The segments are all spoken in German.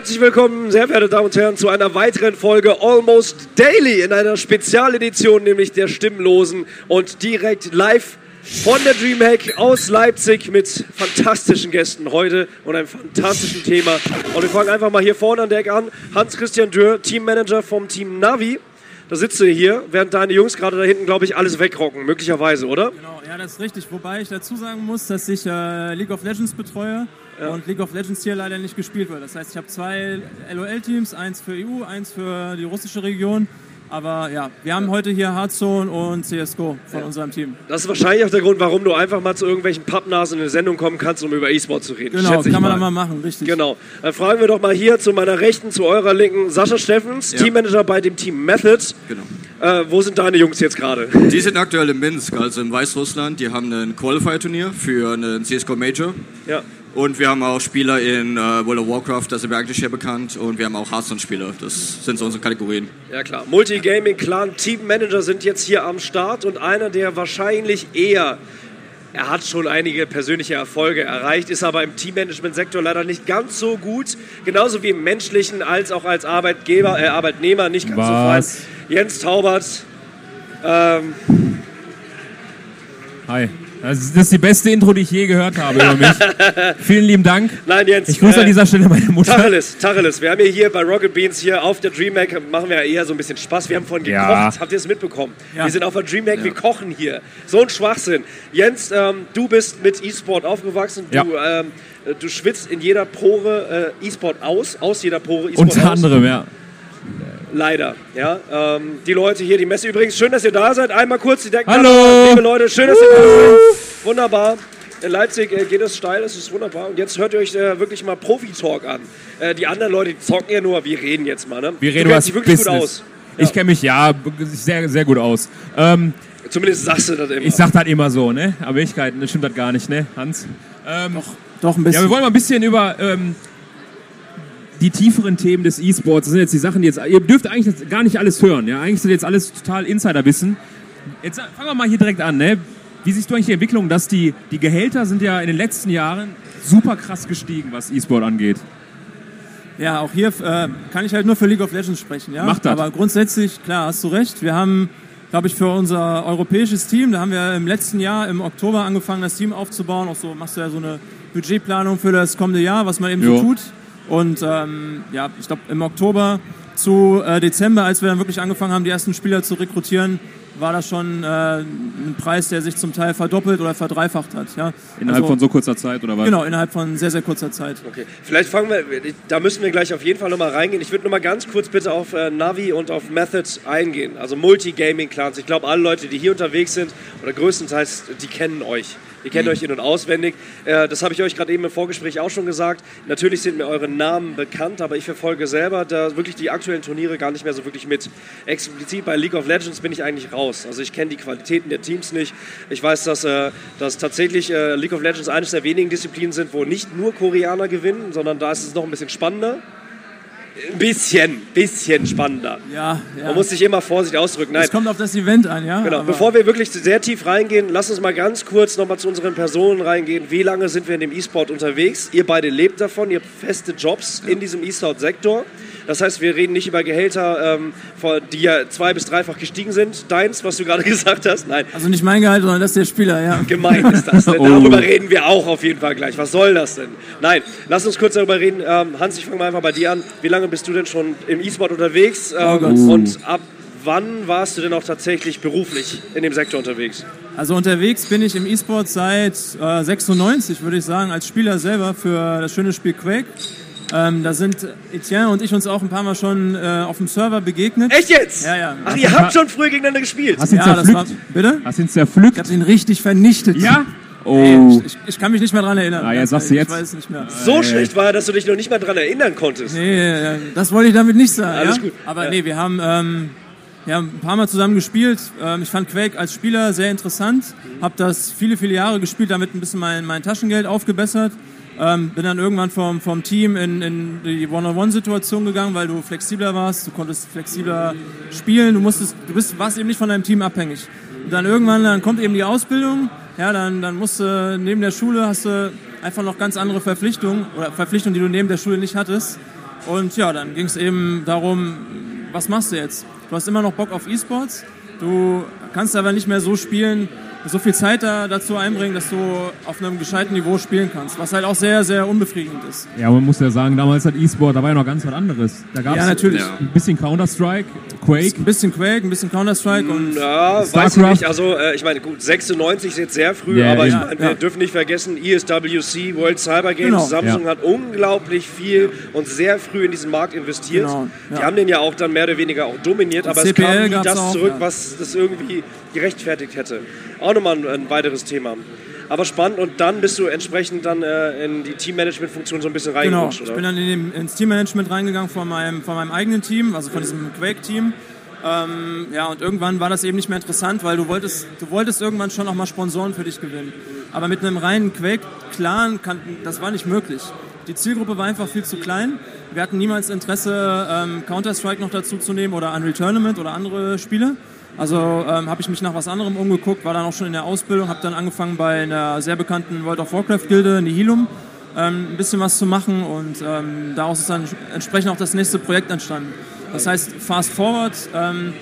Herzlich willkommen, sehr verehrte Damen und Herren, zu einer weiteren Folge Almost Daily in einer Spezialedition, nämlich der Stimmlosen und direkt live von der Dreamhack aus Leipzig mit fantastischen Gästen heute und einem fantastischen Thema. Und wir fangen einfach mal hier vorne an der Ecke an. Hans-Christian Dürr, Teammanager vom Team Navi. Da sitzt du hier, während deine Jungs gerade da hinten, glaube ich, alles wegrocken, möglicherweise, oder? Genau, ja, das ist richtig. Wobei ich dazu sagen muss, dass ich äh, League of Legends betreue ja. und League of Legends hier leider nicht gespielt wird. Das heißt, ich habe zwei LOL-Teams, eins für EU, eins für die russische Region. Aber ja, wir haben heute hier Hearthstone und CSGO von ja. unserem Team. Das ist wahrscheinlich auch der Grund, warum du einfach mal zu irgendwelchen Pappnasen in eine Sendung kommen kannst, um über E-Sport zu reden. Genau, kann man mal. dann mal machen, richtig. Genau. Dann fragen wir doch mal hier zu meiner Rechten, zu eurer Linken, Sascha Steffens, ja. Teammanager bei dem Team Method. Genau. Äh, wo sind deine Jungs jetzt gerade? Die sind aktuell in Minsk, also in Weißrussland. Die haben ein Qualifier-Turnier für einen CSGO Major. Ja. Und wir haben auch Spieler in äh, World of Warcraft, da sind wir eigentlich sehr bekannt. Und wir haben auch Hearthstone-Spieler, das sind so unsere Kategorien. Ja klar, Multigaming, Clan, Teammanager sind jetzt hier am Start und einer, der wahrscheinlich eher er hat schon einige persönliche Erfolge erreicht, ist aber im Teammanagement-Sektor leider nicht ganz so gut. Genauso wie im menschlichen als auch als Arbeitgeber, äh, Arbeitnehmer nicht ganz Was? so fein. Jens Taubert. Ähm, Hi. Das ist die beste Intro, die ich je gehört habe über mich. Vielen lieben Dank. Nein, Jens. Ich grüße äh, an dieser Stelle meine Mutter. Tacheles, Tacheles. Wir haben hier, hier bei Rocket Beans hier auf der DreamHack, machen wir ja eher so ein bisschen Spaß. Wir haben vorhin gekocht. Ja. Habt ihr es mitbekommen? Ja. Wir sind auf der DreamHack, ja. wir kochen hier. So ein Schwachsinn. Jens, ähm, du bist mit E-Sport aufgewachsen. Du, ähm, du schwitzt in jeder Pore äh, E-Sport aus, aus jeder Pore E-Sport Unter anderem, ja. Leider. Ja, ähm, die Leute hier, die Messe übrigens, schön, dass ihr da seid. Einmal kurz die Decken. Hallo! Liebe Leute, schön, dass ihr da seid. Wunderbar. In Leipzig äh, geht es steil, das ist wunderbar. Und jetzt hört ihr euch äh, wirklich mal Profi-Talk an. Äh, die anderen Leute, die zocken ja nur, wir reden jetzt mal. Ne? Wir reden du kennst dich wirklich Business. gut aus. Ja. Ich kenne mich, ja, sehr, sehr gut aus. Ähm, Zumindest sagst du das immer. Ich sag das immer so, ne? Aber Wirklichkeit, das stimmt das gar nicht, ne, Hans? Ähm, doch, doch ein bisschen. Ja, wir wollen mal ein bisschen über ähm, die tieferen Themen des E-Sports. Das sind jetzt die Sachen, die jetzt. Ihr dürft eigentlich gar nicht alles hören. Ja, eigentlich sind jetzt alles total Insiderwissen. Jetzt fangen wir mal hier direkt an. Ne? Wie siehst du eigentlich die Entwicklung, dass die, die Gehälter sind ja in den letzten Jahren super krass gestiegen, was E-Sport angeht? Ja, auch hier äh, kann ich halt nur für League of Legends sprechen. Ja? Macht das. Aber grundsätzlich, klar, hast du recht. Wir haben, glaube ich, für unser europäisches Team, da haben wir im letzten Jahr im Oktober angefangen, das Team aufzubauen. Auch so machst du ja so eine Budgetplanung für das kommende Jahr, was man eben jo. so tut. Und ähm, ja, ich glaube, im Oktober zu äh, Dezember, als wir dann wirklich angefangen haben, die ersten Spieler zu rekrutieren, war das schon äh, ein Preis, der sich zum Teil verdoppelt oder verdreifacht hat. Ja? Innerhalb also, von so kurzer Zeit oder was? Genau, innerhalb von sehr, sehr kurzer Zeit. Okay, vielleicht fangen wir, da müssen wir gleich auf jeden Fall nochmal reingehen. Ich würde nochmal ganz kurz bitte auf äh, Navi und auf Method eingehen, also Multigaming-Clans. Ich glaube, alle Leute, die hier unterwegs sind, oder größtenteils, die kennen euch. Ihr kennt mhm. euch in- und auswendig. Äh, das habe ich euch gerade eben im Vorgespräch auch schon gesagt. Natürlich sind mir eure Namen bekannt, aber ich verfolge selber da wirklich die aktuellen Turniere gar nicht mehr so wirklich mit. Explizit bei League of Legends bin ich eigentlich raus. Also ich kenne die Qualitäten der Teams nicht. Ich weiß, dass, äh, dass tatsächlich äh, League of Legends eines der wenigen Disziplinen sind, wo nicht nur Koreaner gewinnen, sondern da ist es noch ein bisschen spannender bisschen, bisschen spannender. Ja, ja. Man muss sich immer vorsichtig ausdrücken. Nein. Es kommt auf das Event an, ja. Genau. Bevor wir wirklich sehr tief reingehen, lass uns mal ganz kurz nochmal zu unseren Personen reingehen. Wie lange sind wir in dem E-Sport unterwegs? Ihr beide lebt davon, ihr habt feste Jobs ja. in diesem E-Sport-Sektor. Das heißt, wir reden nicht über Gehälter, ähm, die ja zwei- bis dreifach gestiegen sind. Deins, was du gerade gesagt hast, nein. Also nicht mein Gehalt, sondern das der Spieler, ja. Gemein ist das. Denn oh. Darüber reden wir auch auf jeden Fall gleich. Was soll das denn? Nein, lass uns kurz darüber reden. Ähm, Hans, ich fange mal einfach bei dir an. Wie lange bist du denn schon im E-Sport unterwegs? Ähm, oh und ab wann warst du denn auch tatsächlich beruflich in dem Sektor unterwegs? Also unterwegs bin ich im E-Sport seit äh, 96, würde ich sagen, als Spieler selber für das schöne Spiel Quake. Ähm, da sind Etienne und ich uns auch ein paar Mal schon äh, auf dem Server begegnet. Echt jetzt? Ja, ja. Ach, ihr habt schon früher gegeneinander gespielt? Hast ihn ja, zerpflückt? das war, bitte? Hast ihn zerpflückt? Ich hab ihn richtig vernichtet. Ja? Oh. Nee, ich, ich, kann mich nicht mehr daran erinnern. Ah, ja, sagst du jetzt? Ich weiß nicht mehr. So schlecht war, dass du dich noch nicht mehr daran erinnern konntest. Nee, das wollte ich damit nicht sagen. Alles ja? gut. Aber ja. nee, wir haben, ähm, wir haben ein paar Mal zusammen gespielt. Ähm, ich fand Quake als Spieler sehr interessant. Hab das viele, viele Jahre gespielt, damit ein bisschen mein, mein Taschengeld aufgebessert. Ähm, bin dann irgendwann vom, vom Team in, in die One-on-One-Situation gegangen, weil du flexibler warst, du konntest flexibler spielen, du musstest, du bist, warst eben nicht von deinem Team abhängig. Und dann irgendwann, dann kommt eben die Ausbildung, ja, dann, dann musst du neben der Schule hast du einfach noch ganz andere Verpflichtungen oder Verpflichtungen, die du neben der Schule nicht hattest. Und ja, dann ging es eben darum, was machst du jetzt? Du hast immer noch Bock auf E-Sports, du kannst aber nicht mehr so spielen, so viel Zeit da, dazu einbringen, dass du auf einem gescheiten Niveau spielen kannst, was halt auch sehr, sehr unbefriedigend ist. Ja, man muss ja sagen, damals hat E-Sport, da war ja noch ganz was anderes. Da gab es ja, natürlich. ein bisschen Counter-Strike, Quake. Ein bisschen Quake, ein bisschen Counter-Strike und ja, weiß ich nicht. Also äh, ich meine, gut, 96 ist jetzt sehr früh, yeah, aber ich meine, wir dürfen nicht vergessen, ESWC, World Cyber Games, genau. Samsung hat unglaublich viel und sehr früh in diesen Markt investiert. Genau. Die haben den ja auch dann mehr oder weniger auch dominiert, aber CPL es kam nie das auch, zurück, was das irgendwie gerechtfertigt hätte. Auch nochmal ein, ein weiteres Thema. Aber spannend und dann bist du entsprechend dann äh, in die Teammanagement-Funktion so ein bisschen reingerutscht, Genau, ich bin dann in dem, ins Teammanagement reingegangen von meinem, von meinem eigenen Team, also von diesem Quake-Team. Ähm, ja, und irgendwann war das eben nicht mehr interessant, weil du wolltest, du wolltest irgendwann schon auch mal Sponsoren für dich gewinnen. Aber mit einem reinen Quake-Clan, das war nicht möglich. Die Zielgruppe war einfach viel zu klein. Wir hatten niemals Interesse, ähm, Counter-Strike noch dazu zu nehmen oder Unreal Tournament oder andere Spiele. Also ähm, habe ich mich nach was anderem umgeguckt, war dann auch schon in der Ausbildung, habe dann angefangen bei einer sehr bekannten World of Warcraft Gilde, Nihilum, ähm, ein bisschen was zu machen und ähm, daraus ist dann entsprechend auch das nächste Projekt entstanden. Das heißt, fast forward, ähm,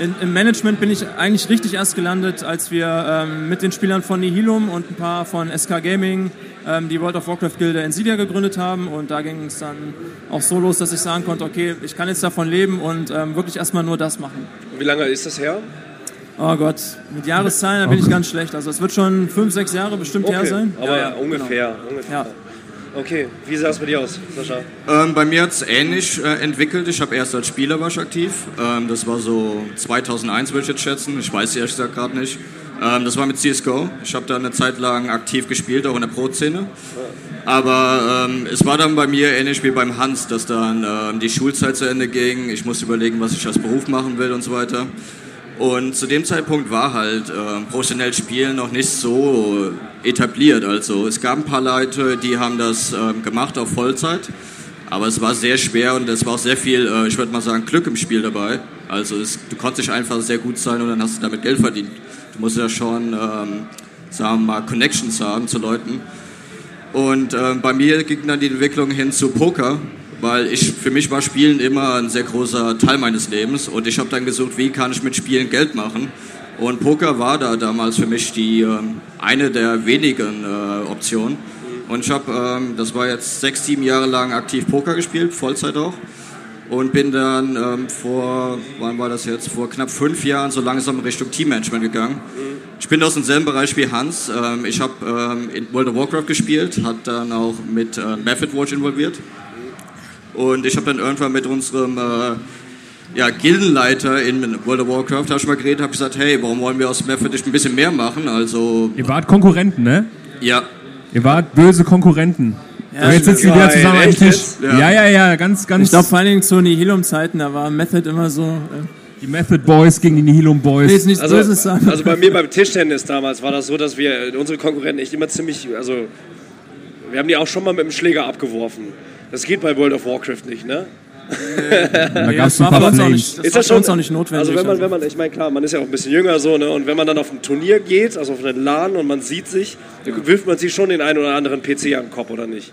in, im Management bin ich eigentlich richtig erst gelandet, als wir ähm, mit den Spielern von Nihilum und ein paar von SK Gaming ähm, die World of Warcraft Gilde Nvidia gegründet haben. Und da ging es dann auch so los, dass ich sagen konnte, okay, ich kann jetzt davon leben und ähm, wirklich erstmal nur das machen. Wie lange ist das her? Oh Gott, mit Jahreszahlen, da bin ich ganz schlecht. Also es wird schon fünf, sechs Jahre bestimmt okay, her sein. Aber ja, ja, ungefähr. Genau. ungefähr. Ja. Okay, wie sah es bei dir aus, Sascha? Ähm, bei mir hat es ähnlich äh, entwickelt. Ich habe erst als Spieler war ich aktiv. Ähm, das war so 2001, würde ich jetzt schätzen. Ich weiß ehrlich gesagt gerade nicht. Ähm, das war mit CSGO. Ich habe da eine Zeit lang aktiv gespielt, auch in der Pro-Szene. Aber ähm, es war dann bei mir ähnlich wie beim Hans, dass dann ähm, die Schulzeit zu Ende ging. Ich musste überlegen, was ich als Beruf machen will und so weiter. Und zu dem Zeitpunkt war halt äh, professionell Spielen noch nicht so etabliert. Also es gab ein paar Leute, die haben das äh, gemacht auf Vollzeit. Aber es war sehr schwer und es war auch sehr viel, äh, ich würde mal sagen, Glück im Spiel dabei. Also es, du konntest einfach sehr gut sein und dann hast du damit Geld verdient. Du musst ja schon, ähm, sagen wir mal, Connections haben zu Leuten. Und äh, bei mir ging dann die Entwicklung hin zu Poker, weil ich, für mich war Spielen immer ein sehr großer Teil meines Lebens und ich habe dann gesucht, wie kann ich mit Spielen Geld machen. Und Poker war da damals für mich die äh, eine der wenigen äh, Optionen. Und ich habe, ähm, das war jetzt sechs, sieben Jahre lang aktiv Poker gespielt, Vollzeit auch und bin dann ähm, vor, wann war das jetzt, vor knapp fünf Jahren so langsam Richtung Teammanagement gegangen. Ich bin aus demselben Bereich wie Hans. Ähm, ich habe ähm, in World of Warcraft gespielt, hat dann auch mit äh, Method Watch involviert. Und ich habe dann irgendwann mit unserem äh, ja, Gildenleiter in World of Warcraft, habe ich mal geredet, habe gesagt, hey, warum wollen wir aus Method nicht ein bisschen mehr machen? Also, Ihr wart Konkurrenten, ne? Ja. Ihr wart böse Konkurrenten. Ja, jetzt sitzen die wieder zusammen am Tisch. Ja. ja, ja, ja, ganz, ganz. Ich glaube vor allen Dingen zu Nihilum-Zeiten, da war Method immer so. Äh die Method Boys gegen die Nihilum Boys. Nee, nicht also, also bei mir beim Tischtennis damals war das so, dass wir unsere Konkurrenten echt immer ziemlich, also wir haben die auch schon mal mit dem Schläger abgeworfen. Das geht bei World of Warcraft nicht, ne? da gab es ein paar auch nicht, das ist das schon, auch nicht notwendig. Also wenn man, wenn man, ich meine klar, man ist ja auch ein bisschen jünger so, ne? Und wenn man dann auf ein Turnier geht, also auf einen LAN und man sieht sich, dann wirft man sich schon den einen oder anderen PC an den Kopf, oder nicht?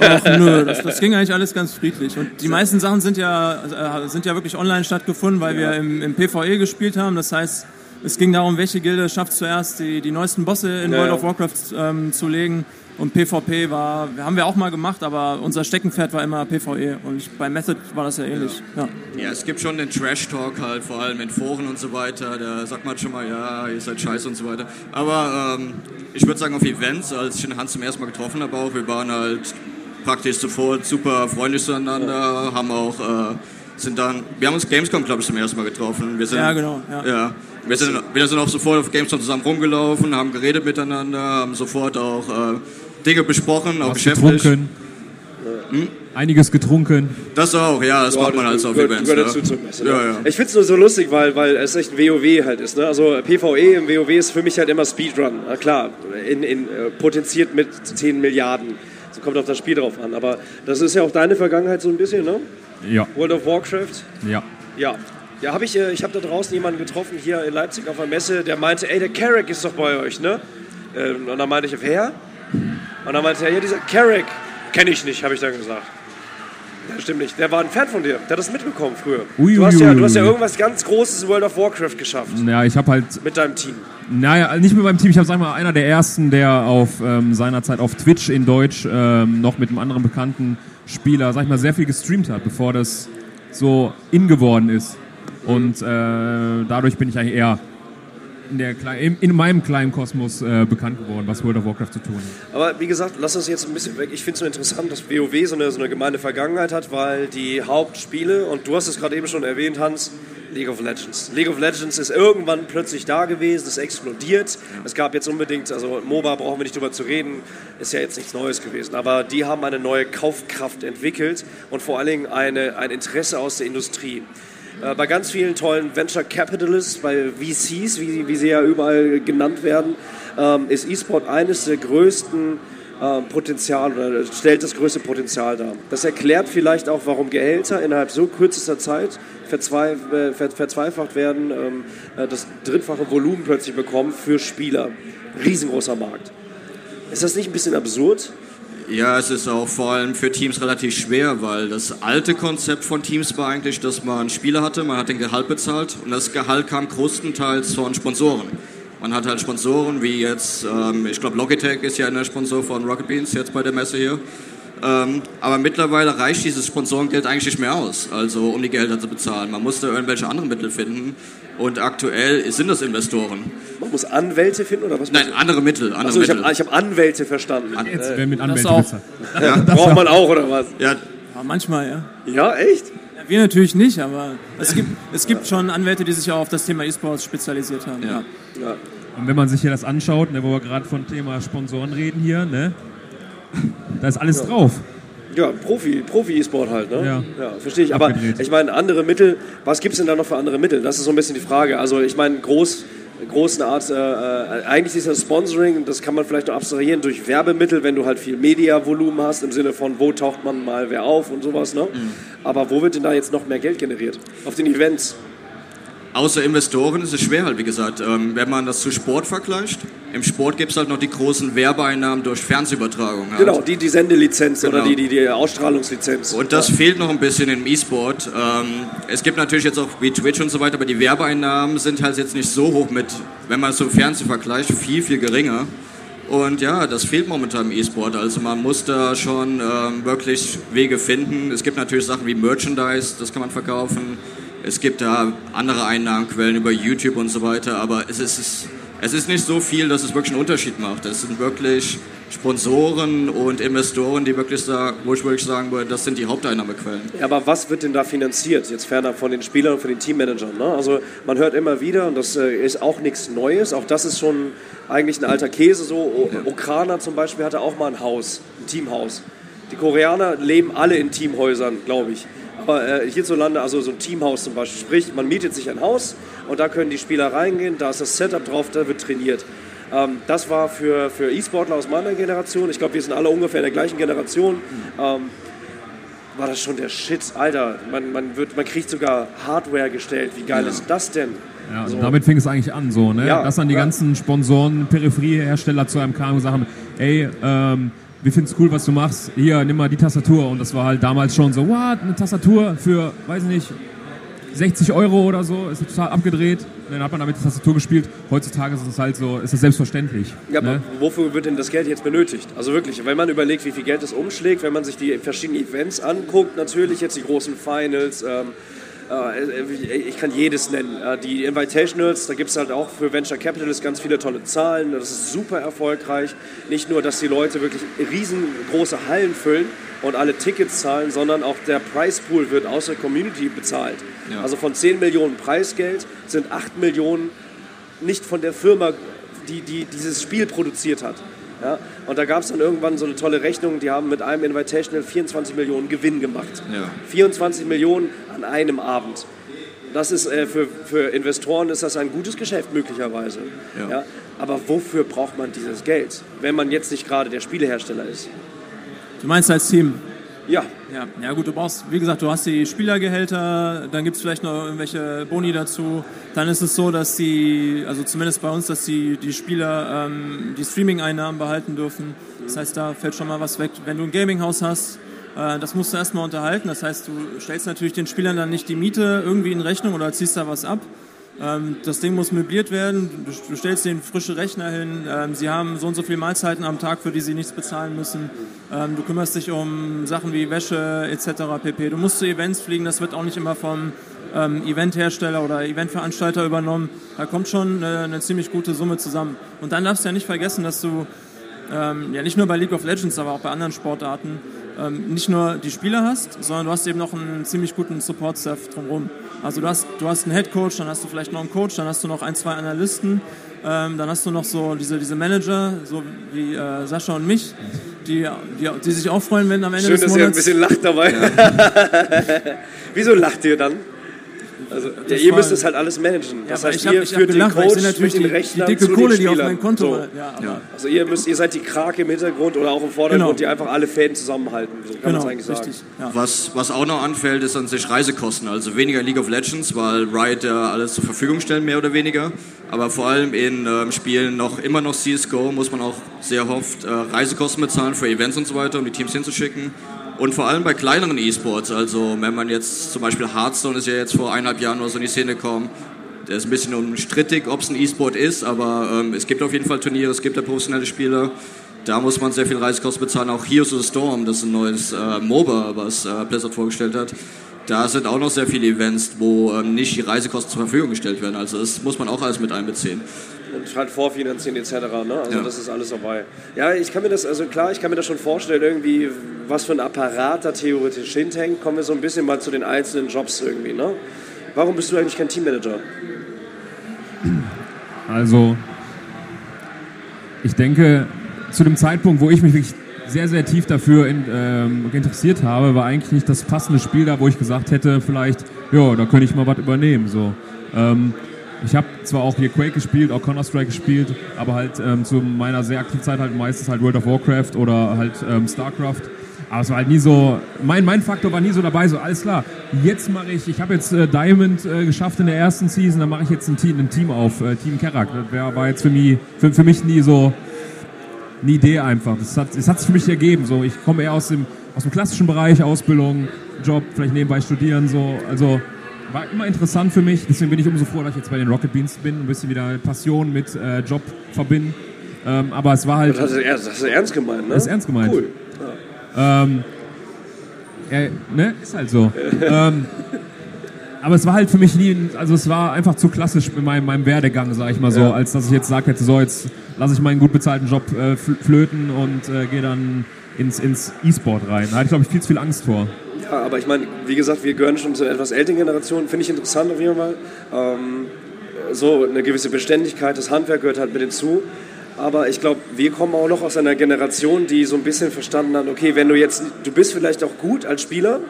Ach nö, das, das, ging eigentlich alles ganz friedlich. Und die meisten Sachen sind ja, äh, sind ja wirklich online stattgefunden, weil wir im, im PvE gespielt haben. Das heißt, es ging darum, welche Gilde schafft zuerst die, die neuesten Bosse in ja, World of Warcraft ähm, zu legen. Und PvP war, haben wir auch mal gemacht, aber unser Steckenpferd war immer PvE. Und ich, bei Method war das ja ähnlich. Ja. ja, es gibt schon den Trash-Talk halt, vor allem in Foren und so weiter. Da sagt man schon mal, ja, ihr seid scheiße und so weiter. Aber ähm, ich würde sagen, auf Events, als ich den Hans zum ersten Mal getroffen habe, auch, wir waren halt praktisch sofort super freundlich zueinander, haben auch. Äh, sind dann, wir haben uns Gamescom, glaube ich, zum ersten Mal getroffen. Wir sind, ja, genau. Ja. ja wir, sind, wir sind auch sofort auf Gamescom zusammen rumgelaufen, haben geredet miteinander, haben sofort auch äh, Dinge besprochen, auch geschäftlich. Getrunken. Hm? Einiges getrunken. Das auch, ja, das ja, macht man als auf Events. Gehört dazu zum Messen, ja, ja. Ich finde es nur so lustig, weil, weil es echt ein WoW halt ist. Ne? Also PvE im WoW ist für mich halt immer Speedrun. Na klar, in, in, äh, potenziert mit 10 Milliarden. So kommt auf das Spiel drauf an. Aber das ist ja auch deine Vergangenheit so ein bisschen, ne? Ja. World of Warcraft? Ja. Ja. Ja, habe ich, äh, ich habe da draußen jemanden getroffen hier in Leipzig auf einer Messe, der meinte, ey, der Carrick ist doch bei euch, ne? Ähm, und dann meinte ich, wer? Und dann meinte er, ja, dieser Carrick kenne ich nicht, habe ich dann gesagt. Das stimmt nicht. Der war ein Fan von dir. Der hat das mitbekommen früher. Ui, du, hast ja, du hast ja irgendwas ganz Großes in World of Warcraft geschafft. Ja, ich habe halt. Mit deinem Team. Naja, nicht mit meinem Team. Ich habe, sag mal, einer der ersten, der auf ähm, seiner Zeit auf Twitch in Deutsch ähm, noch mit einem anderen bekannten Spieler, sag ich mal, sehr viel gestreamt hat, bevor das so in geworden ist. Und äh, dadurch bin ich eigentlich eher in, der, in meinem kleinen Kosmos äh, bekannt geworden, was World of Warcraft zu tun hat. Aber wie gesagt, lass uns jetzt ein bisschen weg. Ich finde es interessant, dass WoW so eine, so eine gemeine Vergangenheit hat, weil die Hauptspiele, und du hast es gerade eben schon erwähnt, Hans, League of Legends. League of Legends ist irgendwann plötzlich da gewesen, es explodiert. Es gab jetzt unbedingt, also MOBA brauchen wir nicht drüber zu reden, ist ja jetzt nichts Neues gewesen. Aber die haben eine neue Kaufkraft entwickelt und vor allen Dingen eine, ein Interesse aus der Industrie. Äh, bei ganz vielen tollen Venture Capitalists, bei VCs, wie, wie sie ja überall genannt werden, ähm, ist E-Sport eines der größten äh, Potenzial oder stellt das größte Potenzial dar. Das erklärt vielleicht auch, warum Gehälter innerhalb so kürzester Zeit verzweif äh, ver werden, ähm, äh, das drittfache Volumen plötzlich bekommen für Spieler. Riesengroßer Markt. Ist das nicht ein bisschen absurd? Ja, es ist auch vor allem für Teams relativ schwer, weil das alte Konzept von Teams war eigentlich, dass man Spieler hatte, man hat den Gehalt bezahlt und das Gehalt kam größtenteils von Sponsoren. Man hat halt Sponsoren wie jetzt, ähm, ich glaube Logitech ist ja ein Sponsor von Rocket Beans jetzt bei der Messe hier. Ähm, aber mittlerweile reicht dieses Sponsorengeld eigentlich nicht mehr aus, also um die Gelder zu bezahlen. Man musste irgendwelche anderen Mittel finden und aktuell sind das Investoren. Man muss Anwälte finden oder was? Nein, andere Mittel. Andere Achso, ich habe hab Anwälte verstanden. An Jetzt, wer mit Anwälten das auch. Ja, Braucht man auch oder was? Ja. ja manchmal, ja. Ja, echt? Ja, wir natürlich nicht, aber es gibt, es gibt schon Anwälte, die sich auch auf das Thema E-Sports spezialisiert haben. Ja. ja. Und wenn man sich hier das anschaut, ne, wo wir gerade von Thema Sponsoren reden hier, ne, da ist alles drauf. Ja, Profi, Profi-E-Sport halt, ne? Ja. ja verstehe ich. Aber ich meine, andere Mittel, was gibt es denn da noch für andere Mittel? Das ist so ein bisschen die Frage. Also ich meine, groß, großen Art, äh, äh, eigentlich ist das Sponsoring, das kann man vielleicht noch abstrahieren durch Werbemittel, wenn du halt viel Mediavolumen hast, im Sinne von, wo taucht man mal wer auf und sowas, ne? Mhm. Aber wo wird denn da jetzt noch mehr Geld generiert? Auf den Events? Außer Investoren ist es schwer halt, wie gesagt. Ähm, wenn man das zu Sport vergleicht, im Sport gibt es halt noch die großen Werbeeinnahmen durch Fernsehübertragung. Halt. Genau, die, die Sendelizenz genau. oder die, die, die Ausstrahlungslizenz. Und das ja. fehlt noch ein bisschen im E-Sport. Ähm, es gibt natürlich jetzt auch wie Twitch und so weiter, aber die Werbeeinnahmen sind halt jetzt nicht so hoch mit, wenn man es zum Fernsehen vergleicht, viel, viel geringer. Und ja, das fehlt momentan im E-Sport. Also man muss da schon ähm, wirklich Wege finden. Es gibt natürlich Sachen wie Merchandise, das kann man verkaufen es gibt da andere Einnahmenquellen über YouTube und so weiter, aber es ist, es ist nicht so viel, dass es wirklich einen Unterschied macht. Es sind wirklich Sponsoren und Investoren, die wirklich sagen, wo ich wirklich sagen würde, das sind die Haupteinnahmequellen. Ja, aber was wird denn da finanziert? Jetzt ferner von den Spielern und von den Teammanagern. Ne? Also man hört immer wieder, und das äh, ist auch nichts Neues, auch das ist schon eigentlich ein alter Käse so. O ja. Okraner zum Beispiel hatte auch mal ein Haus, ein Teamhaus. Die Koreaner leben alle in Teamhäusern, glaube ich. Aber äh, hierzulande, also so ein Teamhaus zum Beispiel, sprich, man mietet sich ein Haus und da können die Spieler reingehen, da ist das Setup drauf, da wird trainiert. Ähm, das war für, für E-Sportler aus meiner Generation, ich glaube, wir sind alle ungefähr in der gleichen Generation, ähm, war das schon der Shit. Alter, man, man, wird, man kriegt sogar Hardware gestellt. Wie geil ja. ist das denn? Ja, so. damit fing es eigentlich an, so, ne? Ja, Dass dann die ja. ganzen Sponsoren, Peripheriehersteller zu einem kamen und sagen, ey, ähm, wir finden es cool, was du machst. Hier, nimm mal die Tastatur. Und das war halt damals schon so, what, eine Tastatur für, weiß ich nicht, 60 Euro oder so, ist total abgedreht. Und dann hat man damit die Tastatur gespielt. Heutzutage ist es halt so, ist das selbstverständlich. Ja, ne? aber wofür wird denn das Geld jetzt benötigt? Also wirklich, wenn man überlegt, wie viel Geld es umschlägt, wenn man sich die verschiedenen Events anguckt, natürlich jetzt die großen Finals, ähm, äh, ich kann jedes nennen. Die Invitationals, da gibt es halt auch für Venture Capitalists ganz viele tolle Zahlen. Das ist super erfolgreich. Nicht nur, dass die Leute wirklich riesengroße Hallen füllen und alle Tickets zahlen, sondern auch der Price Pool wird aus der Community bezahlt. Ja. Also von 10 Millionen Preisgeld sind 8 Millionen nicht von der Firma, die, die dieses Spiel produziert hat. Ja? Und da gab es dann irgendwann so eine tolle Rechnung, die haben mit einem Invitational 24 Millionen Gewinn gemacht. Ja. 24 Millionen an einem Abend. Das ist äh, für, für Investoren ist das ein gutes Geschäft möglicherweise. Ja. ja. Aber wofür braucht man dieses Geld, wenn man jetzt nicht gerade der Spielehersteller ist? Du meinst als Team? Ja. ja. Ja gut, du brauchst, wie gesagt, du hast die Spielergehälter, dann gibt es vielleicht noch irgendwelche Boni dazu. Dann ist es so, dass die, also zumindest bei uns, dass die, die Spieler ähm, die Streaming-Einnahmen behalten dürfen. Das heißt, da fällt schon mal was weg. Wenn du ein Gaming-Haus hast, Äh, das musst du erstmal unterhalten. Das heißt, du stellst natürlich den Spielern dann nicht die Miete irgendwie in Rechnung oder ziehst da was ab. Ähm, das Ding muss möbliert werden. Du, stellst denen frische Rechner hin. Ähm, sie haben so und so viele Mahlzeiten am Tag, für die sie nichts bezahlen müssen. Ähm, du kümmerst dich um Sachen wie Wäsche etc. pp. Du musst zu Events fliegen. Das wird auch nicht immer vom Eventhersteller oder Eventveranstalter übernommen. Da kommt schon eine, ziemlich gute Summe zusammen. Und dann darfst du ja nicht vergessen, dass du ja nicht nur bei League of Legends, aber auch bei anderen Sportarten ähm, nicht nur die Spieler hast, sondern du hast eben noch einen ziemlich guten Support-Staff drumherum. Also du hast, du hast einen Head Coach, dann hast du vielleicht noch einen Coach, dann hast du noch ein, zwei Analysten, ähm, dann hast du noch so diese, diese Manager, so wie äh, Sascha und mich, die, die, die sich auch freuen, wenn am Ende Schön, des Monats... Schön, dass ihr ein bisschen lacht dabei. Ja. Wieso lacht ihr dann? Also ja, ihr müsst es halt alles managen. Das ja, heißt, ihr hab, führt gelacht, den Coach natürlich mit den Rechnern die, die dicke Kohle, die auf mein Konto so. ja, Also ihr, müsst, ihr seid die Krake im Hintergrund oder auch im Vordergrund, genau. die einfach alle Fäden zusammenhalten. So kann genau, man eigentlich sagen. Was, was auch noch anfällt, ist an sich Reisekosten. Also weniger League of Legends, weil Riot ja alles zur Verfügung stellt, mehr oder weniger. Aber vor allem in ähm, Spielen noch immer noch CSGO muss man auch sehr oft äh, Reisekosten bezahlen für Events und so weiter, um die Teams hinzuschicken. Und vor allem bei kleineren E-Sports, also wenn man jetzt zum Beispiel Hearthstone ist ja jetzt vor eineinhalb Jahren nur so in die Szene gekommen, der ist ein bisschen umstrittig, ob es ein E-Sport ist, aber ähm, es gibt auf jeden Fall Turniere, es gibt ja professionelle Spieler. Da muss man sehr viel Reisekosten bezahlen. Auch Heroes of the Storm, das ist ein neues äh, MOBA, was äh, Blizzard vorgestellt hat. Da sind auch noch sehr viele Events, wo ähm, nicht die Reisekosten zur Verfügung gestellt werden. Also das muss man auch alles mit einbeziehen und halt vorfinanzieren etc. Ne? Also ja. das ist alles dabei. Ja, ich kann mir das, also klar, ich kann mir das schon vorstellen, irgendwie, was für ein Apparat da theoretisch hinhängt. Kommen wir so ein bisschen mal zu den einzelnen Jobs irgendwie. Ne? Warum bist du eigentlich kein Teammanager? Also, ich denke, zu dem Zeitpunkt, wo ich mich wirklich sehr, sehr tief dafür in, ähm, interessiert habe, war eigentlich nicht das passende Spiel da, wo ich gesagt hätte, vielleicht, ja, da könnte ich mal was übernehmen. So. Ähm, ich habe zwar auch hier Quake gespielt, auch Counter-Strike gespielt, aber halt ähm, zu meiner sehr aktiven Zeit halt meistens halt World of Warcraft oder halt ähm, StarCraft. Aber es war halt nie so, mein, mein Faktor war nie so dabei, so alles klar, jetzt mache ich, ich habe jetzt äh, Diamond äh, geschafft in der ersten Season, dann mache ich jetzt ein Team, ein Team auf, äh, Team Kerak. Das wär, war jetzt für mich, für, für mich nie so eine Idee einfach. Das hat, das hat sich für mich ergeben. So, ich komme eher aus dem, aus dem klassischen Bereich, Ausbildung, Job, vielleicht nebenbei studieren, so, also war immer interessant für mich. Deswegen bin ich umso froh, dass ich jetzt bei den Rocket Beans bin, ein bisschen wieder Passion mit äh, Job verbinden. Ähm, aber es war halt. Das hast, du, das hast du ernst gemeint, ne? Das ist ernst gemeint. Cool. Ja. Ähm, ja, ne? Ist halt so. ähm, aber es war halt für mich nie, also es war einfach zu klassisch in meinem, meinem Werdegang, sag ich mal so, ja. als dass ich jetzt hätte, so jetzt lasse ich meinen gut bezahlten Job äh, flöten und äh, gehe dann ins, ins E-Sport rein. Da hatte ich, glaube ich, viel zu viel Angst vor. Ja, aber ich meine, wie gesagt, wir gehören schon zu einer etwas älteren Generation. Finde ich interessant auf jeden Fall. Ähm, so eine gewisse Beständigkeit, das Handwerk gehört halt mit hinzu. Aber ich glaube, wir kommen auch noch aus einer Generation, die so ein bisschen verstanden hat, okay, wenn du jetzt, du bist vielleicht auch gut als Spieler,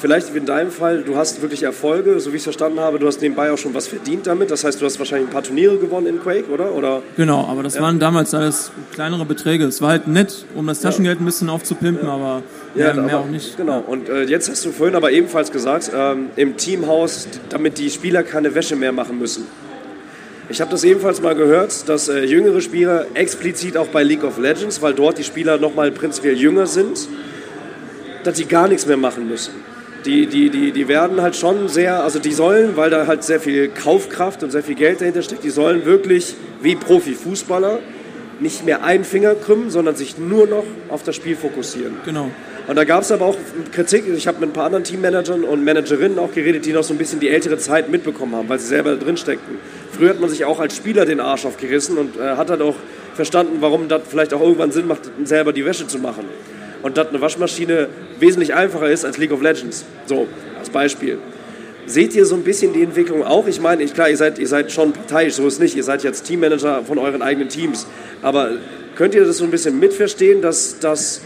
Vielleicht wie in deinem Fall, du hast wirklich Erfolge, so wie ich es verstanden habe, du hast nebenbei auch schon was verdient damit. Das heißt, du hast wahrscheinlich ein paar Turniere gewonnen in Quake, oder? oder? Genau, aber das ja. waren damals alles kleinere Beträge. Es war halt nett, um das Taschengeld ein bisschen aufzupimpen, ja. aber ja, mehr, mehr auch nicht. Genau, und äh, jetzt hast du vorhin aber ebenfalls gesagt, ähm, im Teamhaus, damit die Spieler keine Wäsche mehr machen müssen. Ich habe das ebenfalls mal gehört, dass äh, jüngere Spieler explizit auch bei League of Legends, weil dort die Spieler nochmal prinzipiell jünger sind, dass sie gar nichts mehr machen müssen die, die, die, die werden halt schon sehr, also die sollen, weil da halt sehr viel Kaufkraft und sehr viel Geld dahinter steckt, die sollen wirklich wie Profifußballer nicht mehr einen Finger krümmen, sondern sich nur noch auf das Spiel fokussieren. Genau. Und da gab es aber auch Kritik. Ich habe mit ein paar anderen Teammanagern und Managerinnen auch geredet, die noch so ein bisschen die ältere Zeit mitbekommen haben, weil sie selber drin steckten. Früher hat man sich auch als Spieler den Arsch aufgerissen und äh, hat halt auch verstanden, warum das vielleicht auch irgendwann Sinn macht, selber die Wäsche zu machen und dass eine Waschmaschine wesentlich einfacher ist als League of Legends. So, als Beispiel. Seht ihr so ein bisschen die Entwicklung auch? Ich meine, klar, ihr seid, ihr seid schon parteiisch, so ist nicht. Ihr seid jetzt Teammanager von euren eigenen Teams. Aber könnt ihr das so ein bisschen mitverstehen, dass, dass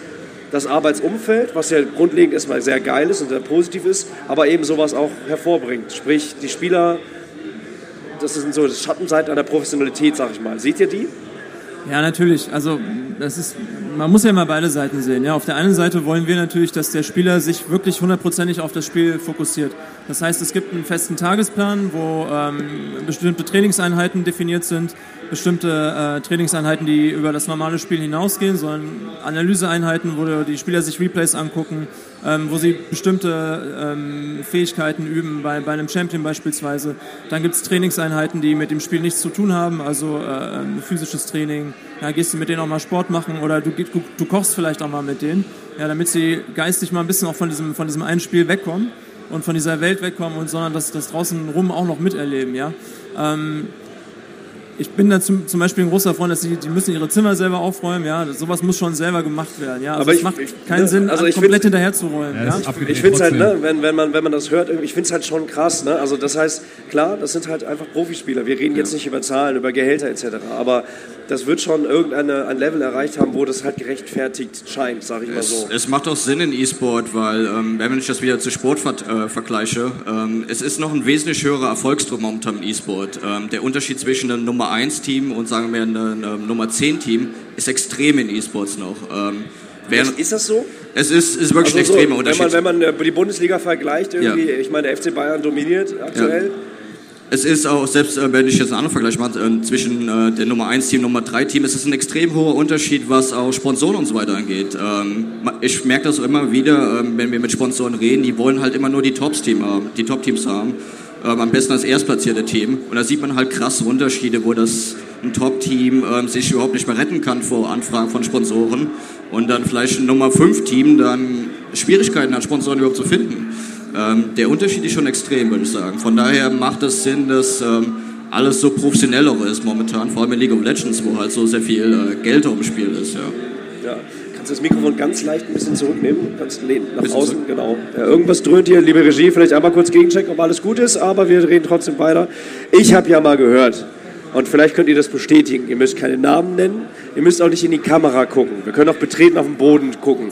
das Arbeitsumfeld, was ja grundlegend erstmal sehr geil ist und sehr positiv ist, aber eben sowas auch hervorbringt? Sprich, die Spieler, das sind so Schattenseiten einer Professionalität, sag ich mal. Seht ihr die? Ja, natürlich. Also das ist, man muss ja immer beide Seiten sehen. Ja, auf der einen Seite wollen wir natürlich, dass der Spieler sich wirklich hundertprozentig auf das Spiel fokussiert. Das heißt, es gibt einen festen Tagesplan, wo ähm, bestimmte Trainingseinheiten definiert sind, bestimmte äh, Trainingseinheiten, die über das normale Spiel hinausgehen, sondern Analyseeinheiten, wo die Spieler sich Replays angucken, ähm, wo sie bestimmte ähm, Fähigkeiten üben, bei, bei einem Champion beispielsweise. Dann gibt es Trainingseinheiten, die mit dem Spiel nichts zu tun haben, also äh, ähm, physisches Training. Ja, gehst du mit denen auch mal Sport machen oder du, du, du kochst vielleicht auch mal mit denen, ja, damit sie geistig mal ein bisschen auch von diesem, von diesem einen Spiel wegkommen und von dieser Welt wegkommen und sondern das, das draußen rum auch noch miterleben, ja. Ähm, ich bin da zum, zum Beispiel ein großer Freund, dass sie die müssen ihre Zimmer selber aufräumen. Ja, sowas muss schon selber gemacht werden. Ja, also aber es ich, macht ich, keinen ne, Sinn, also ich komplett find, hinterher zu rollen. Ja, ja? Ich, ich finde es halt, ne, wenn, wenn, man, wenn man das hört, ich finde es halt schon krass. Ne? Also das heißt, klar, das sind halt einfach Profispieler. Wir reden jetzt nicht über Zahlen, über Gehälter etc. Aber das wird schon irgendeine ein Level erreicht haben, wo das halt gerechtfertigt scheint, sage ich mal so. Es, macht auch Sinn in E-Sport, weil ähm, wenn ich das wieder zu Sport ver äh, vergleiche, ähm, es ist noch ein wesentlich höherer Erfolgsdruck momentan im E-Sport. Ähm, der Unterschied zwischen einem Nummer 1 Team und sagen wir einem, einem Nummer 10 Team ist extrem in E-Sports noch. Ähm, Während, ist das so? Es ist, ist wirklich also ein extremer so, Unterschied. Wenn man, wenn man die Bundesliga vergleicht, irgendwie, ja. ich meine, der FC Bayern dominiert aktuell. Ja. Es ist auch, selbst äh, wenn ich jetzt einen anderen Vergleich mache, äh, zwischen äh, der Nummer 1 Team und Nummer 3 Team, ist es ein extrem hoher Unterschied, was auch Sponsoren und so weiter angeht. Ähm, ich merke das immer wieder, ähm, wenn wir mit Sponsoren reden, die wollen halt immer nur die Top-Teams haben, die Top-Teams haben. Ähm, am besten als erstplatzierte Team. Und da sieht man halt krasse Unterschiede, wo das ein Top-Team ähm, sich überhaupt nicht mehr retten kann vor Anfragen von Sponsoren und dann vielleicht ein Nummer 5 Team dann Schwierigkeiten hat, Sponsoren überhaupt zu finden. Ähm, der Unterschied ist schon extrem, würde ich sagen. Von daher macht es Sinn, dass ähm, alles so professionell auch ist momentan, vor allem in League of Legends, wo halt so sehr viel äh, Geld im Spiel ist. Ja. ja. Kannst du das Mikrofon ganz leicht ein bisschen zurücknehmen? Kannst nach bisschen außen, zurück. genau. Ja, irgendwas dröhnt hier, liebe Regie, vielleicht einmal kurz gegenchecken, ob alles gut ist, aber wir reden trotzdem weiter. Ich habe ja mal gehört, und vielleicht könnt ihr das bestätigen, ihr müsst keine Namen nennen, ihr müsst auch nicht in die Kamera gucken. Wir können auch betreten auf den Boden gucken.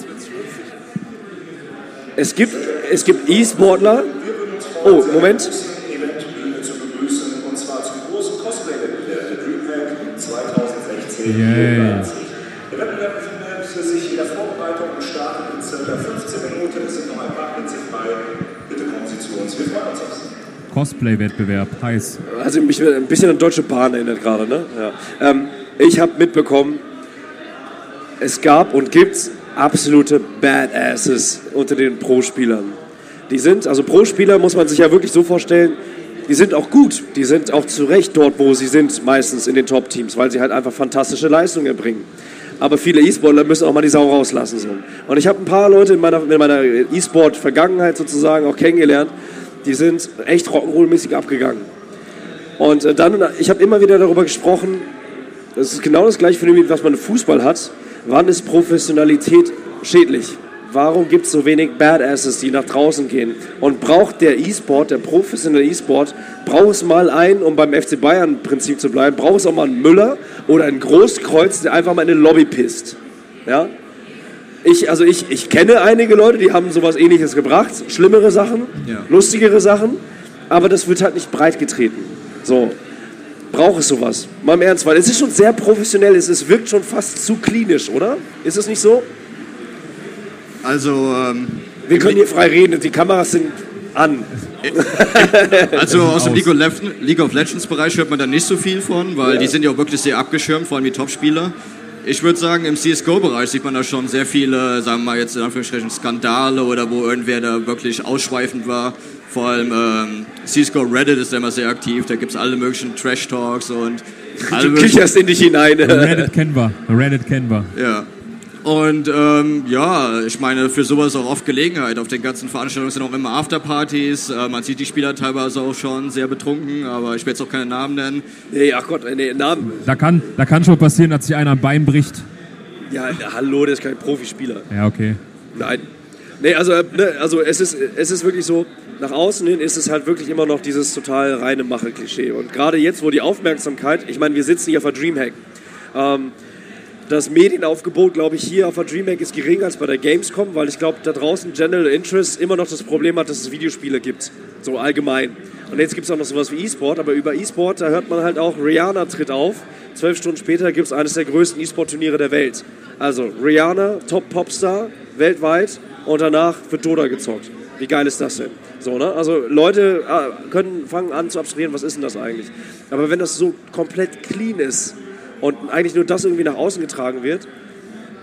Es gibt es gibt E-Sportler. Oh, Moment. Yeah. Cosplay-Wettbewerb, heiß. Also mich ein bisschen an Deutsche Bahn erinnert gerade. Ne? Ja. Ähm, ich habe mitbekommen, es gab und gibt absolute Badasses unter den Pro-Spielern. Die sind, also Pro-Spieler muss man sich ja wirklich so vorstellen, die sind auch gut. Die sind auch zu Recht dort, wo sie sind, meistens in den Top-Teams, weil sie halt einfach fantastische Leistungen erbringen. Aber viele E-Sportler müssen auch mal die Sau rauslassen. So. Und ich habe ein paar Leute in meiner, in meiner E-Sport-Vergangenheit sozusagen auch kennengelernt, die sind echt Rock'n'Roll-mäßig abgegangen. Und äh, dann, ich habe immer wieder darüber gesprochen, das ist genau das gleiche Phänomen, was man im Fußball hat. Wann ist Professionalität schädlich? Warum gibt es so wenig Badasses, die nach draußen gehen? Und braucht der E-Sport, der professionelle E-Sport, braucht es mal einen, um beim FC Bayern-Prinzip zu bleiben, braucht es auch mal einen Müller oder einen Großkreuz, der einfach mal in eine Lobby pisst? Ja? Ich, also ich, ich kenne einige Leute, die haben sowas ähnliches gebracht. Schlimmere Sachen, ja. lustigere Sachen, aber das wird halt nicht breit getreten. So. Braucht es sowas? Mal im Ernst, weil es ist schon sehr professionell, es, es wirkt schon fast zu klinisch, oder? Ist es nicht so? Also. Ähm, Wir können hier frei reden, die Kameras sind an. Also aus dem League of, League of Legends Bereich hört man da nicht so viel von, weil ja. die sind ja auch wirklich sehr abgeschirmt, vor allem die Topspieler. Ich würde sagen, im CSGO-Bereich sieht man da schon sehr viele, sagen wir mal jetzt in Anführungsstrichen, Skandale oder wo irgendwer da wirklich ausschweifend war. Vor allem ähm, CSGO Reddit ist da immer sehr aktiv, da gibt es alle möglichen Trash-Talks und alle Du kicherst in dich hinein. Reddit kennen wir, Reddit kennen wir. Ja. Und ähm, ja, ich meine, für sowas auch oft Gelegenheit. Auf den ganzen Veranstaltungen sind auch immer Afterpartys. Äh, man sieht die Spieler teilweise auch schon sehr betrunken, aber ich werde jetzt auch keine Namen nennen. Nee, ach Gott, nee, Namen. Da kann, da kann schon passieren, dass sich einer ein Bein bricht. Ja, hallo, der ist kein Profispieler. Ja, okay. Nein. Nee, also, ne, also es, ist, es ist wirklich so, nach außen hin ist es halt wirklich immer noch dieses total reine Mache-Klischee. Und gerade jetzt, wo die Aufmerksamkeit, ich meine, wir sitzen hier auf der Dreamhack. Ähm, das Medienaufgebot, glaube ich, hier auf der DreamHack ist geringer als bei der Gamescom, weil ich glaube, da draußen General Interest immer noch das Problem hat, dass es Videospiele gibt. So allgemein. Und jetzt gibt es auch noch sowas wie E-Sport, aber über E-Sport, da hört man halt auch, Rihanna tritt auf. Zwölf Stunden später gibt es eines der größten E-Sport-Turniere der Welt. Also Rihanna, Top-Popstar, weltweit, und danach wird Dota gezockt. Wie geil ist das denn? So, ne? Also Leute äh, können fangen an zu abstrahieren, was ist denn das eigentlich? Aber wenn das so komplett clean ist und eigentlich nur das irgendwie nach außen getragen wird,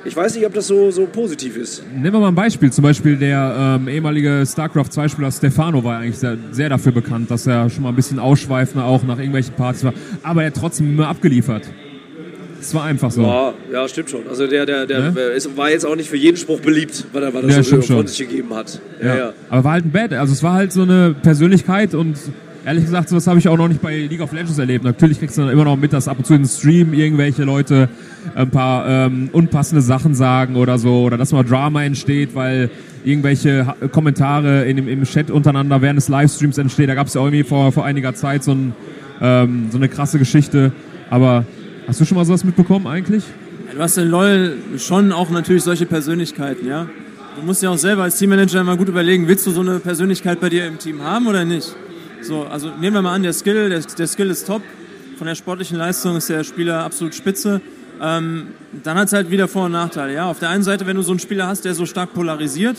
ich weiß nicht, ob das so, so positiv ist. Nehmen wir mal ein Beispiel. Zum Beispiel der ähm, ehemalige StarCraft 2-Spieler Stefano war eigentlich sehr, sehr, dafür bekannt, dass er schon mal ein bisschen ausschweifender auch nach irgendwelchen Partys war. Aber er hat trotzdem immer abgeliefert. Es war einfach so. Ja, ja, stimmt schon. Also der, der, der ne? ist, war jetzt auch nicht für jeden Spruch beliebt, weil er, weil er ja, so von sich gegeben hat. Ja, ja. ja. Aber war halt ein Bad. Also es war halt so eine Persönlichkeit und ehrlich gesagt, sowas habe ich auch noch nicht bei League of Legends erlebt. Natürlich kriegst du dann immer noch mit, dass ab und zu im Stream irgendwelche Leute ein paar ähm, unpassende Sachen sagen oder so, oder dass mal Drama entsteht, weil irgendwelche Kommentare in im Chat untereinander während des Livestreams entstehen. Da gab es ja irgendwie vor, vor einiger Zeit so, ein, ähm, so eine krasse Geschichte. Aber hast du schon mal sowas mitbekommen eigentlich? Ja, du hast in LOL schon auch natürlich solche Persönlichkeiten, ja. Du musst ja auch selber als Teammanager mal gut überlegen, willst du so eine Persönlichkeit bei dir im Team haben oder nicht? So, also nehmen wir mal an, der Skill, der, der Skill ist top. Von der sportlichen Leistung ist der Spieler absolut spitze. Ähm, dann hat es halt wieder Vor- und Nachteile. Ja? Auf der einen Seite, wenn du so einen Spieler hast, der so stark polarisiert,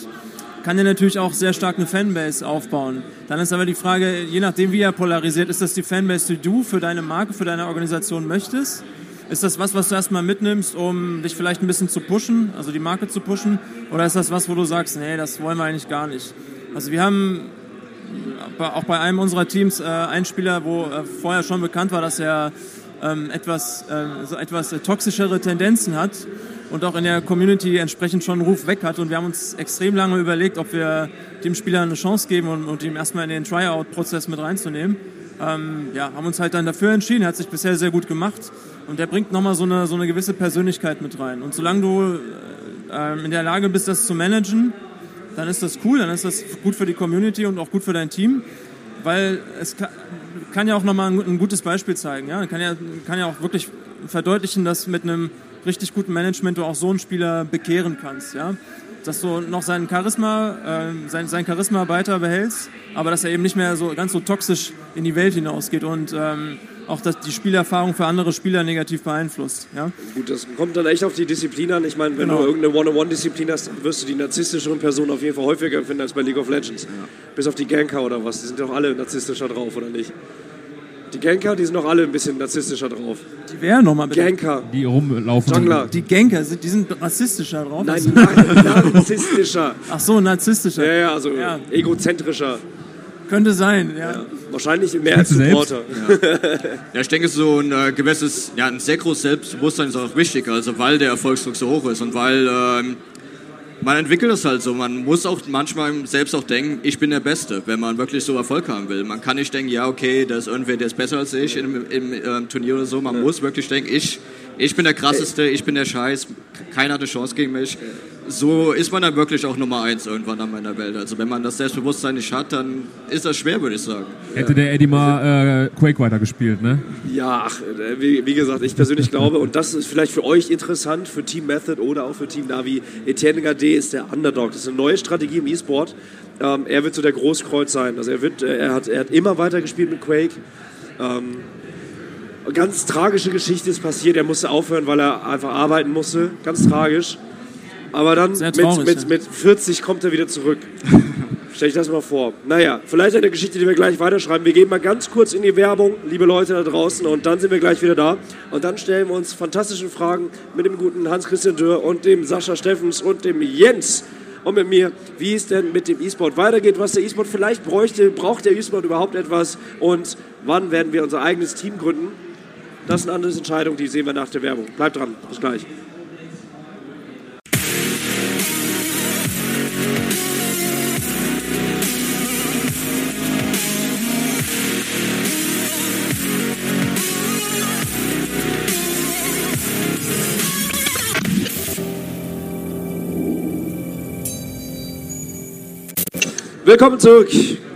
kann er natürlich auch sehr stark eine Fanbase aufbauen. Dann ist aber die Frage, je nachdem, wie er polarisiert, ist das die Fanbase, die du für deine Marke, für deine Organisation möchtest? Ist das was, was du erstmal mitnimmst, um dich vielleicht ein bisschen zu pushen, also die Marke zu pushen? Oder ist das was, wo du sagst, nee, das wollen wir eigentlich gar nicht? Also wir haben auch bei einem unserer Teams äh, einen Spieler, wo äh, vorher schon bekannt war, dass er ähm, etwas, äh, so etwas toxischere Tendenzen hat und auch in der Community entsprechend schon einen Ruf weg hat. Und wir haben uns extrem lange überlegt, ob wir dem Spieler eine Chance geben und, und ihm erstmal in den Tryout-Prozess mit reinzunehmen. Ähm, ja, haben uns halt dann dafür entschieden. Hat sich bisher sehr gut gemacht und der bringt nochmal so eine, so eine gewisse Persönlichkeit mit rein. Und solange du äh, in der Lage bist, das zu managen, dann ist das cool, dann ist das gut für die Community und auch gut für dein Team, weil es kann, kann ja auch nochmal ein, ein gutes Beispiel zeigen. Ja? Kann, ja, kann ja auch wirklich verdeutlichen, dass mit einem richtig guten Management du auch so einen Spieler bekehren kannst. Ja? Dass du noch seinen Charisma, äh, sein, sein Charisma weiter behältst, aber dass er eben nicht mehr so ganz so toxisch in die Welt hinausgeht und ähm, auch dass die Spielerfahrung für andere Spieler negativ beeinflusst. Ja? Gut, das kommt dann echt auf die Disziplin an. Ich meine, wenn genau. du irgendeine One-on-One-Disziplin hast, wirst du die narzisstischeren Personen auf jeden Fall häufiger finden als bei League of Legends. Ja. Bis auf die Ganker oder was. Die sind doch alle narzisstischer drauf, oder nicht? Die Ganker, die sind doch alle ein bisschen narzisstischer drauf. Die wären nochmal bitte. Ganker. Die rumlaufen. Jungler. Die Ganker, die sind rassistischer drauf? Nein, nein narzisstischer. Ach so, narzisstischer. Ja, ja, also ja. egozentrischer. Könnte sein, ja. ja. Wahrscheinlich mehr als Supporter. Ja. ja. ich denke, so ein äh, gewisses, ja, ein sehr großes Selbstbewusstsein ist auch wichtig, also weil der Erfolgsdruck so hoch ist und weil ähm, man entwickelt es halt so. Man muss auch manchmal selbst auch denken, ich bin der Beste, wenn man wirklich so Erfolg haben will. Man kann nicht denken, ja, okay, da ist irgendwer, der ist besser als ich im, im, im Turnier oder so. Man ja. muss wirklich denken, ich, ich bin der Krasseste, ich bin der Scheiß, keiner hat eine Chance gegen mich so ist man dann wirklich auch Nummer eins irgendwann an meiner Welt. Also wenn man das Selbstbewusstsein nicht hat, dann ist das schwer, würde ich sagen. Hätte der Eddie mal äh, Quake weitergespielt, ne? Ja, ach, äh, wie, wie, gesagt, ich persönlich glaube, und das ist vielleicht für euch interessant, für Team Method oder auch für Team Navi, Etienne Gade ist der Underdog. Das ist eine neue Strategie im E-Sport. Ähm, er wird so der Großkreuz sein. Also er, wird, äh, er, hat, er hat immer weiter gespielt mit Quake. Ähm, ganz tragische Geschichte ist passiert. Er musste aufhören, weil er einfach arbeiten musste. Ganz tragisch. Aber dann traurig, mit, mit, mit 40 kommt er wieder zurück. Stell ich das mal vor. Naja, vielleicht eine Geschichte, die wir gleich weiterschreiben. Wir gehen mal ganz kurz in die Werbung, liebe Leute da draußen, und dann sind wir gleich wieder da. Und dann stellen wir uns fantastische Fragen mit dem guten Hans-Christian Dürr und dem Sascha Steffens und dem Jens und mit mir, wie es denn mit dem E-Sport weitergeht, was der E-Sport vielleicht bräuchte, braucht der E-Sport überhaupt etwas und wann werden wir unser eigenes Team gründen. Das sind andere Entscheidungen, die sehen wir nach der Werbung. Bleibt dran, bis gleich. Willkommen zurück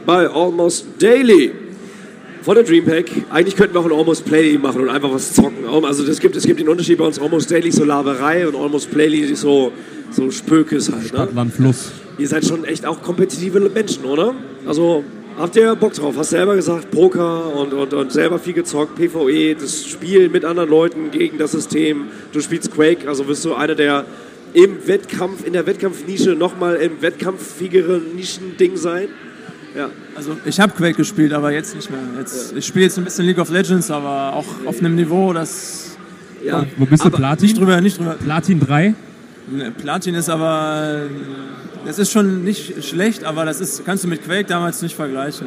bei Almost Daily von der Dreampack. Eigentlich könnten wir auch ein Almost Playly machen und einfach was zocken. Also das gibt, es gibt den Unterschied bei uns Almost Daily so Laberei und Almost Playly so, so Spökes halt. Ne? Fluss. Ihr seid schon echt auch kompetitive Menschen, oder? Also habt ihr Bock drauf? Hast selber gesagt, Poker und, und, und selber viel gezockt, PvE, das Spiel mit anderen Leuten gegen das System. Du spielst Quake, also bist du einer der im Wettkampf, in der Wettkampfnische nochmal im wettkampfigere Nischending sein? Ja. Also ich habe Quake gespielt, aber jetzt nicht mehr. Jetzt, ja. Ich spiele jetzt ein bisschen League of Legends, aber auch auf einem Niveau, das... Ja. Wo bist du, Platin? Nicht drüber, nicht drüber. Platin 3? Ne, Platin ist aber das ist schon nicht schlecht, aber das ist, kannst du mit Quake damals nicht vergleichen.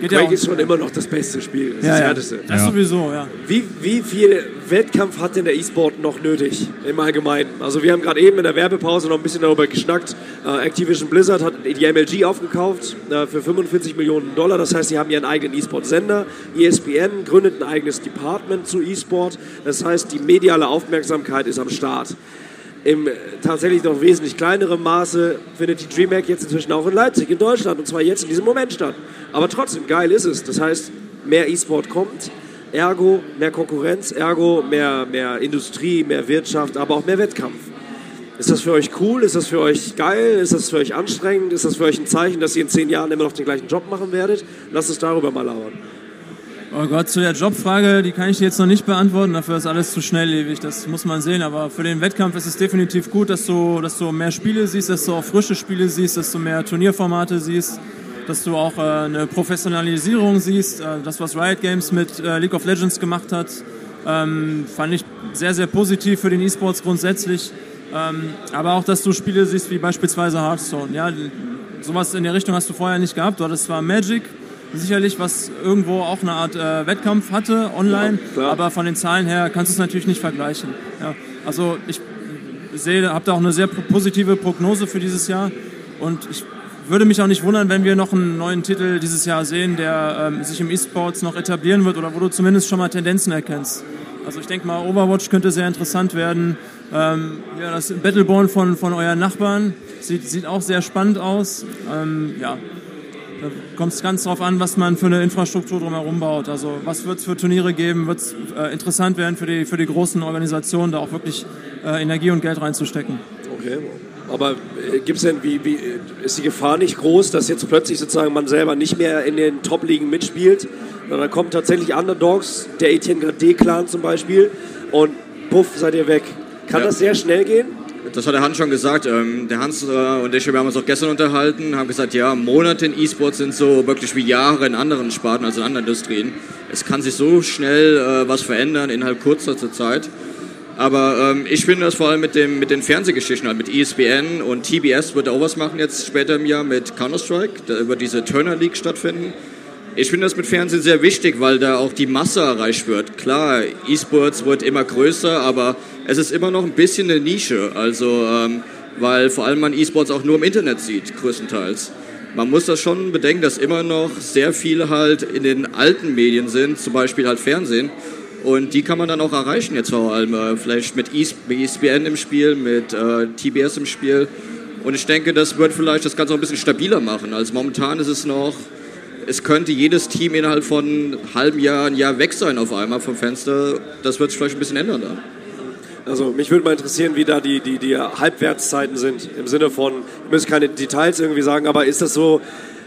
Geht Quake ja ist schon immer noch das beste Spiel. Das ja, ist ja. das härteste. Das sowieso, ja. Wie, wie viel Wettkampf hat denn der E-Sport noch nötig im Allgemeinen? Also wir haben gerade eben in der Werbepause noch ein bisschen darüber geschnackt. Uh, Activision Blizzard hat die MLG aufgekauft uh, für 45 Millionen Dollar. Das heißt, sie haben ihren eigenen E-Sport-Sender. ESPN gründet ein eigenes Department zu E-Sport. Das heißt, die mediale Aufmerksamkeit ist am Start im tatsächlich noch wesentlich kleineren Maße findet die DreamHack jetzt inzwischen auch in Leipzig, in Deutschland, und zwar jetzt in diesem Moment statt. Aber trotzdem, geil ist es. Das heißt, mehr E-Sport kommt, ergo mehr Konkurrenz, ergo mehr, mehr Industrie, mehr Wirtschaft, aber auch mehr Wettkampf. Ist das für euch cool? Ist das für euch geil? Ist das für euch anstrengend? Ist das für euch ein Zeichen, dass ihr in zehn Jahren immer noch den gleichen Job machen werdet? Lasst uns darüber mal labern. Oh Gott, zu der Jobfrage, die kann ich jetzt noch nicht beantworten, dafür ist alles zu schnelllebig, das muss man sehen. Aber für den Wettkampf ist es definitiv gut, dass du, dass du mehr Spiele siehst, dass du auch frische Spiele siehst, dass du mehr Turnierformate siehst, dass du auch äh, eine Professionalisierung siehst. Äh, das, was Riot Games mit äh, League of Legends gemacht hat, ähm, fand ich sehr, sehr positiv für den E-Sports grundsätzlich. Ähm, aber auch, dass du Spiele siehst wie beispielsweise Hearthstone. Ja, sowas in der Richtung hast du vorher nicht gehabt. Du hattest zwar Magic, sicherlich, was irgendwo auch eine Art äh, Wettkampf hatte online, ja, aber von den Zahlen her kannst du es natürlich nicht vergleichen. Ja, also ich sehe, habe da auch eine sehr positive Prognose für dieses Jahr und ich würde mich auch nicht wundern, wenn wir noch einen neuen Titel dieses Jahr sehen, der ähm, sich im E-Sports noch etablieren wird oder wo du zumindest schon mal Tendenzen erkennst. Also ich denke mal, Overwatch könnte sehr interessant werden. Ähm, ja, das Battleborn von, von euren Nachbarn sieht, sieht auch sehr spannend aus. Ähm, ja, kommt es ganz darauf an, was man für eine Infrastruktur drumherum baut. Also was wird es für Turniere geben? Wird es äh, interessant werden für die, für die großen Organisationen, da auch wirklich äh, Energie und Geld reinzustecken. Okay. Aber äh, gibt es denn, wie, wie, ist die Gefahr nicht groß, dass jetzt plötzlich sozusagen man selber nicht mehr in den Top-Ligen mitspielt? Dann kommen tatsächlich Underdogs, der Etienne D-Clan zum Beispiel, und puff, seid ihr weg. Kann ja. das sehr schnell gehen? Das hat der Hans schon gesagt. Ähm, der Hans äh, und ich, wir haben uns auch gestern unterhalten, haben gesagt, ja, Monate in E-Sports sind so wirklich wie Jahre in anderen Sparten, also in anderen Industrien. Es kann sich so schnell äh, was verändern innerhalb kurzer Zeit. Aber ähm, ich finde das vor allem mit, dem, mit den Fernsehgeschichten, halt mit ESPN und TBS wird auch was machen jetzt später im Jahr mit Counter-Strike, da über diese Turner League stattfinden. Ich finde das mit Fernsehen sehr wichtig, weil da auch die Masse erreicht wird. Klar, E-Sports wird immer größer, aber es ist immer noch ein bisschen eine Nische. Also, ähm, weil vor allem man E-Sports auch nur im Internet sieht, größtenteils. Man muss das schon bedenken, dass immer noch sehr viele halt in den alten Medien sind, zum Beispiel halt Fernsehen. Und die kann man dann auch erreichen jetzt vor allem, äh, vielleicht mit ESPN im Spiel, mit äh, TBS im Spiel. Und ich denke, das wird vielleicht das Ganze auch ein bisschen stabiler machen. Also momentan ist es noch es könnte jedes Team innerhalb von einem halben Jahr, ein Jahr weg sein auf einmal vom Fenster. Das wird sich vielleicht ein bisschen ändern dann. Also mich würde mal interessieren, wie da die, die, die Halbwertszeiten sind. Im Sinne von, ich muss keine Details irgendwie sagen, aber ist das so,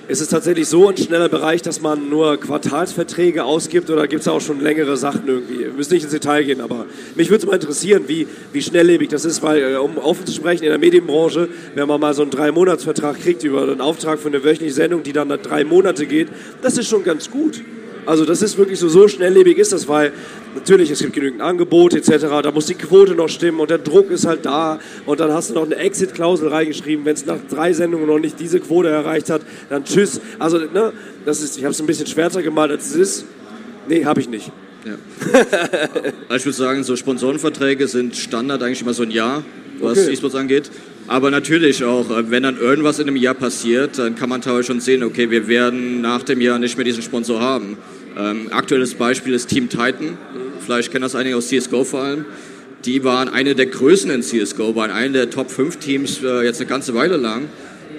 ist es tatsächlich so ein schneller Bereich, dass man nur Quartalsverträge ausgibt oder gibt es auch schon längere Sachen irgendwie? Wir müssen nicht ins Detail gehen, aber mich würde es mal interessieren, wie, wie schnelllebig das ist, weil, äh, um offen zu sprechen, in der Medienbranche, wenn man mal so einen Drei-Monats-Vertrag kriegt über einen Auftrag für eine wöchentliche Sendung, die dann drei Monate geht, das ist schon ganz gut. Also das ist wirklich so, so schnelllebig ist das, weil natürlich, es gibt genügend Angebote etc., da muss die Quote noch stimmen und der Druck ist halt da und dann hast du noch eine Exit-Klausel reingeschrieben, wenn es nach drei Sendungen noch nicht diese Quote erreicht hat, dann tschüss. Also, ne, das ist, ich habe es ein bisschen schwärzer gemalt, als es ist. Nee, habe ich nicht. Ja. ich würde sagen, so Sponsorenverträge sind Standard eigentlich immer so ein Jahr, was okay. E-Sports angeht. Aber natürlich auch, äh, wenn dann irgendwas in einem Jahr passiert, dann kann man teilweise schon sehen, okay, wir werden nach dem Jahr nicht mehr diesen Sponsor haben. Ähm, aktuelles Beispiel ist Team Titan. Vielleicht kennen das einige aus CSGO vor allem. Die waren eine der Größen in CSGO, waren eine der Top 5 Teams äh, jetzt eine ganze Weile lang.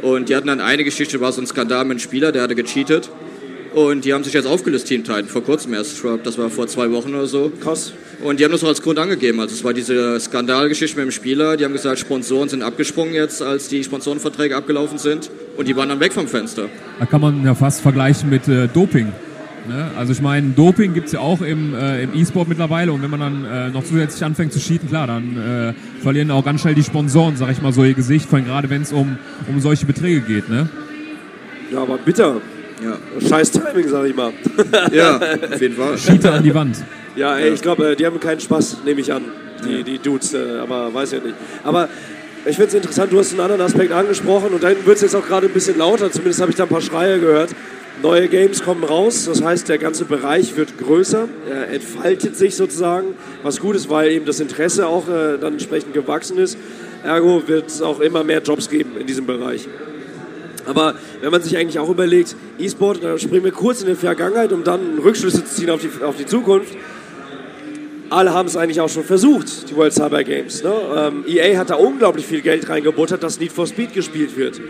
Und die hatten dann eine Geschichte, war so ein Skandal mit einem Spieler, der hatte gecheatet. Und die haben sich jetzt aufgelöst, Team Titan, vor kurzem erst. Das war vor zwei Wochen oder so. Krass. Und die haben das auch als Grund angegeben. Also es war diese Skandalgeschichte mit dem Spieler. Die haben gesagt, Sponsoren sind abgesprungen jetzt, als die Sponsorenverträge abgelaufen sind. Und die waren dann weg vom Fenster. Da kann man ja fast vergleichen mit äh, Doping. Ne? Also ich meine, Doping gibt es ja auch im äh, E-Sport mittlerweile und wenn man dann äh, noch zusätzlich anfängt zu cheaten, klar, dann äh, verlieren auch ganz schnell die Sponsoren, sag ich mal so, ihr Gesicht, vor allem gerade wenn es um, um solche Beträge geht. Ne? Ja, aber bitter. Ja. Scheiß Timing, sag ich mal. ja, auf jeden Fall. Cheater an die Wand. Ja, ey, ich glaube, äh, die haben keinen Spaß, nehme ich an, die, die Dudes, äh, aber weiß ja nicht. Aber ich finde es interessant, du hast einen anderen Aspekt angesprochen und dann wird es jetzt auch gerade ein bisschen lauter, zumindest habe ich da ein paar Schreie gehört. Neue Games kommen raus, das heißt, der ganze Bereich wird größer, er entfaltet sich sozusagen, was gut ist, weil eben das Interesse auch äh, dann entsprechend gewachsen ist. Ergo wird es auch immer mehr Jobs geben in diesem Bereich. Aber wenn man sich eigentlich auch überlegt, E-Sport, da springen wir kurz in die Vergangenheit, um dann Rückschlüsse zu ziehen auf die, auf die Zukunft. Alle haben es eigentlich auch schon versucht, die World Cyber Games. Ne? Ähm, EA hat da unglaublich viel Geld reingebuttert, dass Need for Speed gespielt wird.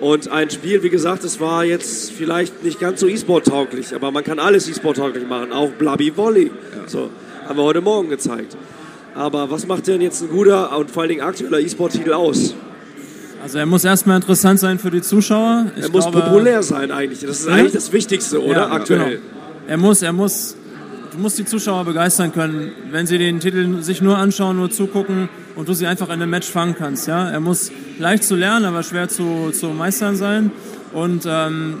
Und ein Spiel, wie gesagt, das war jetzt vielleicht nicht ganz so E-Sport-tauglich, aber man kann alles E-Sport-tauglich machen, auch Blubby Volley. Ja. So, haben wir heute Morgen gezeigt. Aber was macht denn jetzt ein guter und vor allen Dingen aktueller E-Sport-Titel aus? Also er muss erstmal interessant sein für die Zuschauer. Ich er muss glaube, populär sein eigentlich. Das ist ja? eigentlich das Wichtigste, oder? Ja, aktuell. Genau. Er muss, er muss, du musst die Zuschauer begeistern können, wenn sie den Titel sich nur anschauen, nur zugucken und du sie einfach in einem Match fangen kannst. Ja? Er muss leicht zu lernen, aber schwer zu, zu meistern sein. Und ähm,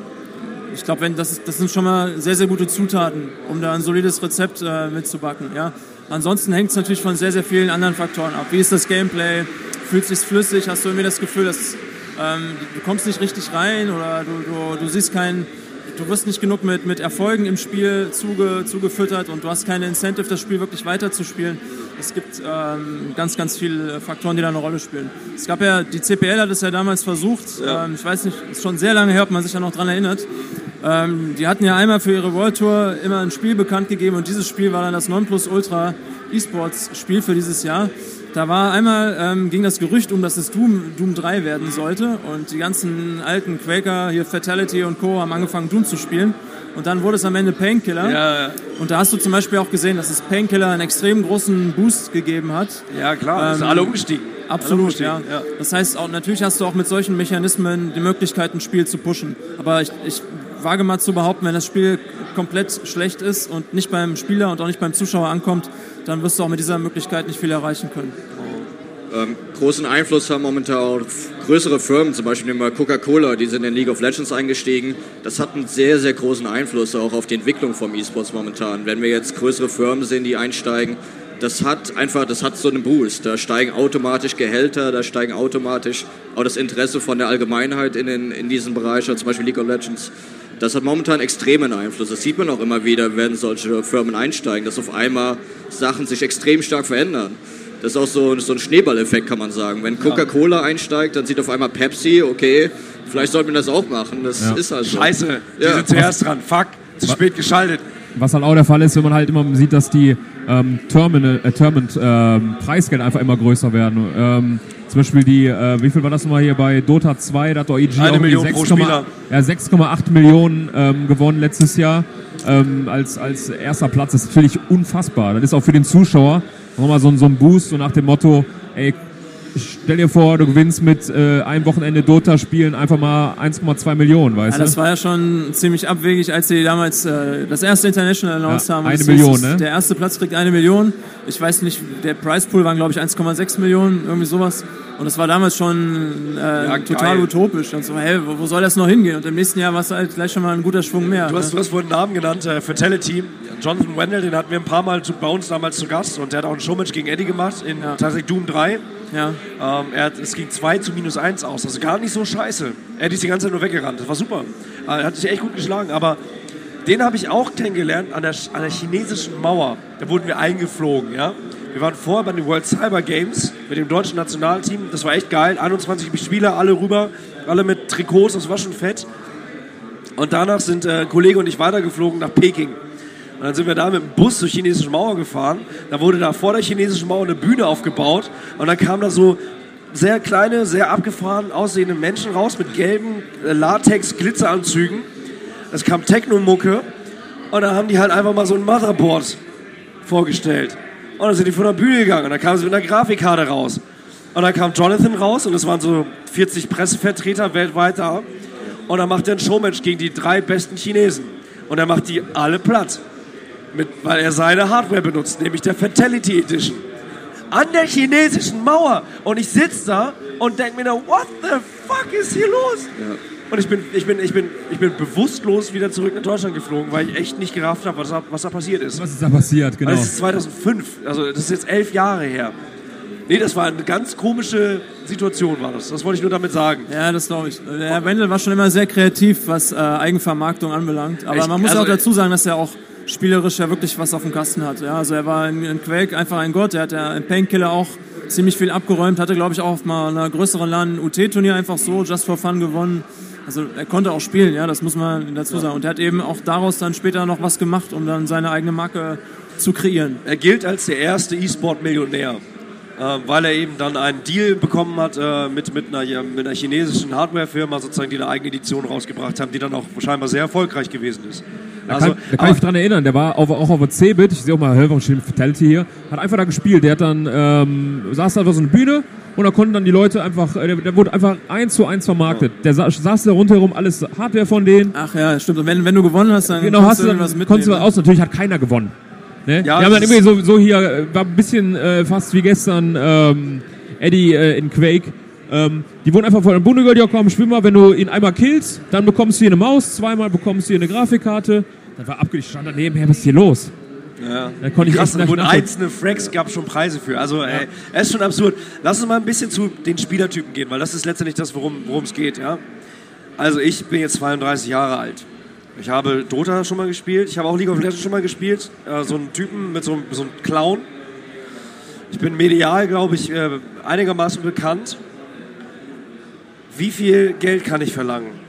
ich glaube, das, das sind schon mal sehr, sehr gute Zutaten, um da ein solides Rezept äh, mitzubacken. Ja? Ansonsten hängt es natürlich von sehr, sehr vielen anderen Faktoren ab. Wie ist das Gameplay? Fühlt sich flüssig? Hast du irgendwie das Gefühl, dass ähm, du kommst nicht richtig rein oder du, du, du siehst keinen du wirst nicht genug mit, mit Erfolgen im Spiel zuge, zugefüttert und du hast keine Incentive, das Spiel wirklich weiterzuspielen. Es gibt ähm, ganz, ganz viele Faktoren, die da eine Rolle spielen. Es gab ja, die CPL hat es ja damals versucht, ja. ähm, ich weiß nicht, ist schon sehr lange her, ob man sich da noch dran erinnert. Ähm, die hatten ja einmal für ihre World Tour immer ein Spiel bekannt gegeben und dieses Spiel war dann das Nonplusultra E-Sports Spiel für dieses Jahr. Da war einmal, ähm, ging das Gerücht um, dass es Doom, Doom 3 werden sollte und die ganzen alten Quaker, hier Fatality und Co. haben angefangen Doom zu spielen und dann wurde es am Ende Painkiller. Ja, ja. Und da hast du zum Beispiel auch gesehen, dass es Painkiller einen extrem großen Boost gegeben hat. Ja, klar, ähm, sind alle umgestiegen. Absolut, umgestiegen. Ja. ja. Das heißt, auch, natürlich hast du auch mit solchen Mechanismen die Möglichkeit, ein Spiel zu pushen. Aber ich, ich wage mal zu behaupten, wenn das Spiel komplett schlecht ist und nicht beim Spieler und auch nicht beim Zuschauer ankommt, dann wirst du auch mit dieser Möglichkeit nicht viel erreichen können. Ähm, großen Einfluss haben momentan auch größere Firmen, zum Beispiel nehmen Coca-Cola, die sind in League of Legends eingestiegen. Das hat einen sehr, sehr großen Einfluss auch auf die Entwicklung vom E-Sports momentan. Wenn wir jetzt größere Firmen sehen, die einsteigen, das hat einfach, das hat so einen Boost. Da steigen automatisch Gehälter, da steigen automatisch auch das Interesse von der Allgemeinheit in, den, in diesen Bereich, also zum Beispiel League of Legends. Das hat momentan extremen Einfluss. Das sieht man auch immer wieder, wenn solche Firmen einsteigen, dass auf einmal Sachen sich extrem stark verändern. Das ist auch so, so ein Schneeballeffekt, kann man sagen. Wenn Coca-Cola einsteigt, dann sieht auf einmal Pepsi, okay, vielleicht sollten wir das auch machen. Das ja. ist halt so. Scheiße, die ja. sind zuerst dran. Fuck, zu spät geschaltet. Was halt auch der Fall ist, wenn man halt immer sieht, dass die ähm, Terminal, äh, Terminal ähm, Preisgeld einfach immer größer werden. Ähm, zum Beispiel die, äh, wie viel war das nochmal hier bei Dota 2? Da hat doch EG Eine Million 6, ja, 6,8 Millionen ähm, gewonnen letztes Jahr ähm, als, als erster Platz. Das ist natürlich unfassbar. Das ist auch für den Zuschauer nochmal so, so ein Boost, so nach dem Motto, ey, stell dir vor, du gewinnst mit äh, einem Wochenende Dota spielen einfach mal 1,2 Millionen, weißt ja, du? Das war ja schon ziemlich abwegig, als sie damals äh, das erste International announced ja, haben. Eine Million, ist, ne? Der erste Platz kriegt eine Million. Ich weiß nicht, der Price Pool waren glaube ich 1,6 Millionen, irgendwie sowas. Und das war damals schon äh, ja, total utopisch. Und so, hey, wo, wo, soll das noch hingehen? Und im nächsten Jahr war es halt gleich schon mal ein guter Schwung mehr. Du hast, ne? du hast vorhin einen Namen genannt, äh, Teleteam. Jonathan Wendell, den hatten wir ein paar Mal zu, bei uns damals zu Gast und der hat auch ein Showmatch gegen Eddie gemacht in ja. tatsächlich Doom 3. Ja. Ähm, er hat, es ging 2 zu minus 1 aus, also gar nicht so scheiße. Eddie ist die ganze Zeit nur weggerannt, das war super. Äh, er hat sich echt gut geschlagen, aber den habe ich auch kennengelernt an der, an der chinesischen Mauer. Da wurden wir eingeflogen, ja. Wir waren vorher bei den World Cyber Games mit dem deutschen Nationalteam. Das war echt geil. 21 Spieler, alle rüber, alle mit Trikots, das war schon fett. Und danach sind äh, Kollege und ich weitergeflogen nach Peking. Und dann sind wir da mit dem Bus zur chinesischen Mauer gefahren. Da wurde da vor der chinesischen Mauer eine Bühne aufgebaut. Und dann kamen da so sehr kleine, sehr abgefahren aussehende Menschen raus mit gelben äh, Latex-Glitzeranzügen. Es kam Techno-Mucke. Und dann haben die halt einfach mal so ein Motherboard vorgestellt. Und dann sind die von der Bühne gegangen und dann kamen sie mit einer Grafikkarte raus. Und dann kam Jonathan raus und es waren so 40 Pressevertreter weltweit da. Und dann macht er ein Showmatch gegen die drei besten Chinesen. Und er macht die alle platt. Mit, weil er seine Hardware benutzt, nämlich der Fatality Edition. An der chinesischen Mauer. Und ich sitze da und denke mir da, what the fuck ist hier los? Ja. Und ich bin, ich, bin, ich, bin, ich bin bewusstlos wieder zurück nach Deutschland geflogen, weil ich echt nicht gerafft habe, was, was da passiert ist. Was ist da passiert, genau. das ist 2005, also das ist jetzt elf Jahre her. Nee, das war eine ganz komische Situation, war das. Das wollte ich nur damit sagen. Ja, das glaube ich. Der Herr Wendel war schon immer sehr kreativ, was äh, Eigenvermarktung anbelangt. Aber ich, man muss also, auch dazu sagen, dass er auch spielerisch ja wirklich was auf dem Kasten hat. Ja, also er war in, in Quake einfach ein Gott. Er hat ja in Painkiller auch ziemlich viel abgeräumt. Hatte, glaube ich, auch auf mal einer größeren LAN UT-Turnier einfach so, just for fun gewonnen. Also er konnte auch spielen, ja, das muss man dazu sagen. Und er hat eben auch daraus dann später noch was gemacht, um dann seine eigene Marke zu kreieren. Er gilt als der erste E-Sport-Millionär. Äh, weil er eben dann einen Deal bekommen hat äh, mit, mit, einer, mit einer chinesischen Hardwarefirma, sozusagen, die eine eigene Edition rausgebracht haben, die dann auch scheinbar sehr erfolgreich gewesen ist. Da also, kann, da kann ich mich dran erinnern, der war auf, auch auf der C-Bit, ich sehe auch mal Helfer Fatality hier, hat einfach da gespielt. Der hat dann, ähm, saß da auf so einer Bühne und da konnten dann die Leute einfach, äh, der, der wurde einfach eins zu eins vermarktet. Ja. Der saß, saß da rundherum, alles Hardware von denen. Ach ja, stimmt. Und wenn, wenn du gewonnen hast, dann genau, hast du dann, was mitnehmen. Konntest du was aus, natürlich hat keiner gewonnen. Ne? Ja, die haben dann irgendwie so, so hier, äh, war ein bisschen äh, fast wie gestern ähm, Eddie äh, in Quake. Ähm, die wurden einfach von der Bundesliga, ja komm, spiel mal, wenn du ihn einmal killst, dann bekommst du hier eine Maus, zweimal bekommst du hier eine Grafikkarte. Dann war abgerichtet, stand daneben, hey, was ist hier los? Ja. Da konnte Krass, ich und einzelne Fracks gab schon Preise für. Also, ja. ey, es ist schon absurd. Lass uns mal ein bisschen zu den Spielertypen gehen, weil das ist letztendlich das, worum es geht. Ja? Also, ich bin jetzt 32 Jahre alt. Ich habe Dota schon mal gespielt. Ich habe auch League of Legends schon mal gespielt. Äh, so einen Typen mit so, so einem Clown. Ich bin medial, glaube ich, äh, einigermaßen bekannt. Wie viel Geld kann ich verlangen?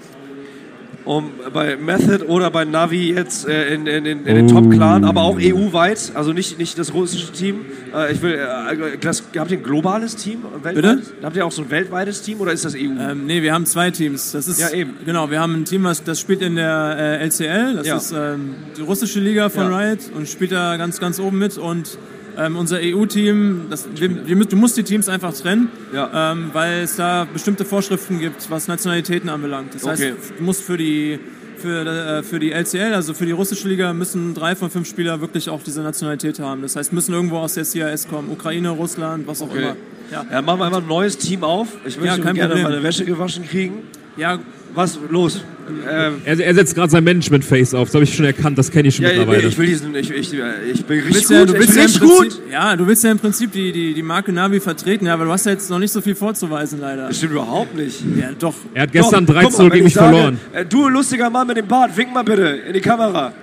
Um bei Method oder bei Navi jetzt äh, in, in, in, in, den Top-Clan, aber auch EU-weit, also nicht, nicht das russische Team. Äh, ich will, äh, das, habt ihr ein globales Team? Bitte? Habt ihr auch so ein weltweites Team oder ist das EU? Ähm, nee, wir haben zwei Teams. Das ist, ja, eben. Genau, wir haben ein Team, was, das spielt in der äh, LCL, das ja. ist ähm, die russische Liga von ja. Riot und spielt da ganz, ganz oben mit und ähm, unser EU-Team, du musst die Teams einfach trennen, ja. ähm, weil es da bestimmte Vorschriften gibt, was Nationalitäten anbelangt. Das okay. heißt, du musst für die für, äh, für die LCL, also für die russische Liga, müssen drei von fünf Spieler wirklich auch diese Nationalität haben. Das heißt, müssen irgendwo aus der CIS kommen. Ukraine, Russland, was auch okay. immer. Ja. ja, machen wir einfach ein neues Team auf. Ich möchte ja, gerne Problem. meine Wäsche gewaschen kriegen. Ja, was los? Ähm, er, er, setzt gerade sein Management-Face auf, das habe ich schon erkannt, das kenne ich schon ja, mittlerweile. Ich will diesen, ich, ich, ich bin richtig ja, gut, du willst ja gut. Ja, du willst ja im Prinzip die, die, die Marke Navi vertreten, ja, aber du hast ja jetzt noch nicht so viel vorzuweisen, leider. Das stimmt überhaupt nicht. Ja, doch. Er hat gestern 3-0 gegen mich sage, verloren. Äh, du, lustiger Mann mit dem Bart, wink mal bitte in die Kamera.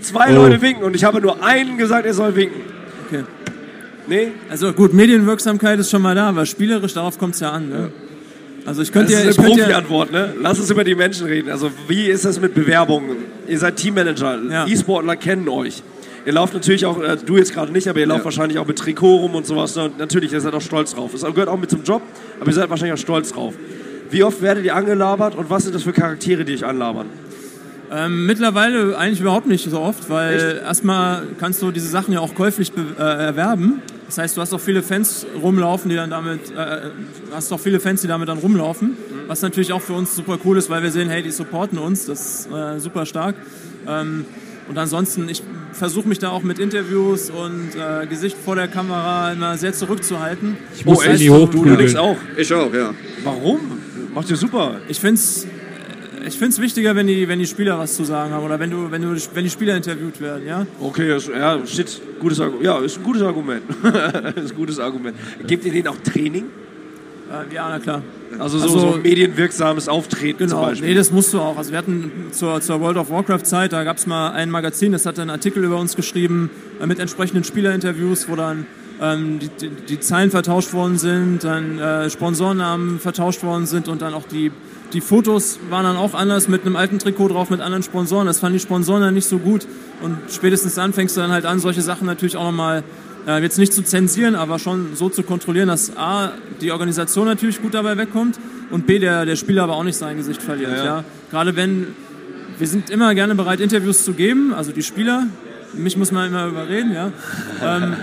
Zwei oh. Leute winken und ich habe nur einen gesagt, er soll winken. Okay. Nee? Also gut, Medienwirksamkeit ist schon mal da, aber spielerisch, darauf kommt es ja an, ne? Ja. Also ich könnte das ist eine Profi-Antwort, ne? Lass uns über die Menschen reden. Also wie ist das mit Bewerbungen? Ihr seid Teammanager, ja. E-Sportler kennen euch. Ihr lauft natürlich auch, äh, du jetzt gerade nicht, aber ihr lauft ja. wahrscheinlich auch mit Trikot rum und sowas. Und natürlich, ihr seid auch stolz drauf. Das gehört auch mit zum Job, aber ihr seid wahrscheinlich auch stolz drauf. Wie oft werdet ihr angelabert und was sind das für Charaktere, die euch anlabern? Ähm, mittlerweile eigentlich überhaupt nicht so oft, weil Echt? erstmal kannst du diese Sachen ja auch käuflich äh, erwerben. Das heißt, du hast auch viele Fans rumlaufen, die dann damit, äh, hast auch viele Fans, die damit dann rumlaufen, mhm. was natürlich auch für uns super cool ist, weil wir sehen, hey, die supporten uns, das ist äh, super stark. Ähm, und ansonsten, ich versuche mich da auch mit Interviews und äh, Gesicht vor der Kamera immer sehr zurückzuhalten. Ich muss oh, echt? Du, du auch? Ich auch, ja. Warum? Macht ihr super. Ich finde es ich finde es wichtiger, wenn die, wenn die Spieler was zu sagen haben oder wenn, du, wenn, du, wenn die Spieler interviewt werden, ja? Okay, das, ja, shit, gutes Argument. Ja, ist ein gutes Argument. ist ein gutes Argument. Gebt ihr denen auch Training? Äh, ja, na klar. Also so, also, so medienwirksames Auftreten genau, zum Beispiel. Nee, das musst du auch. Also wir hatten zur, zur World of Warcraft-Zeit, da gab es mal ein Magazin, das hat einen Artikel über uns geschrieben äh, mit entsprechenden Spielerinterviews, wo dann ähm, die, die, Zahlen vertauscht worden sind, dann äh, Sponsornamen vertauscht worden sind und dann auch die die Fotos waren dann auch anders mit einem alten Trikot drauf, mit anderen Sponsoren. Das fanden die Sponsoren dann nicht so gut. Und spätestens dann fängst du dann halt an, solche Sachen natürlich auch nochmal äh, jetzt nicht zu zensieren, aber schon so zu kontrollieren, dass A, die Organisation natürlich gut dabei wegkommt und B, der, der Spieler aber auch nicht sein Gesicht verliert. Ja, ja. ja. Gerade wenn, wir sind immer gerne bereit, Interviews zu geben, also die Spieler, mich muss man immer überreden, ja. Ähm,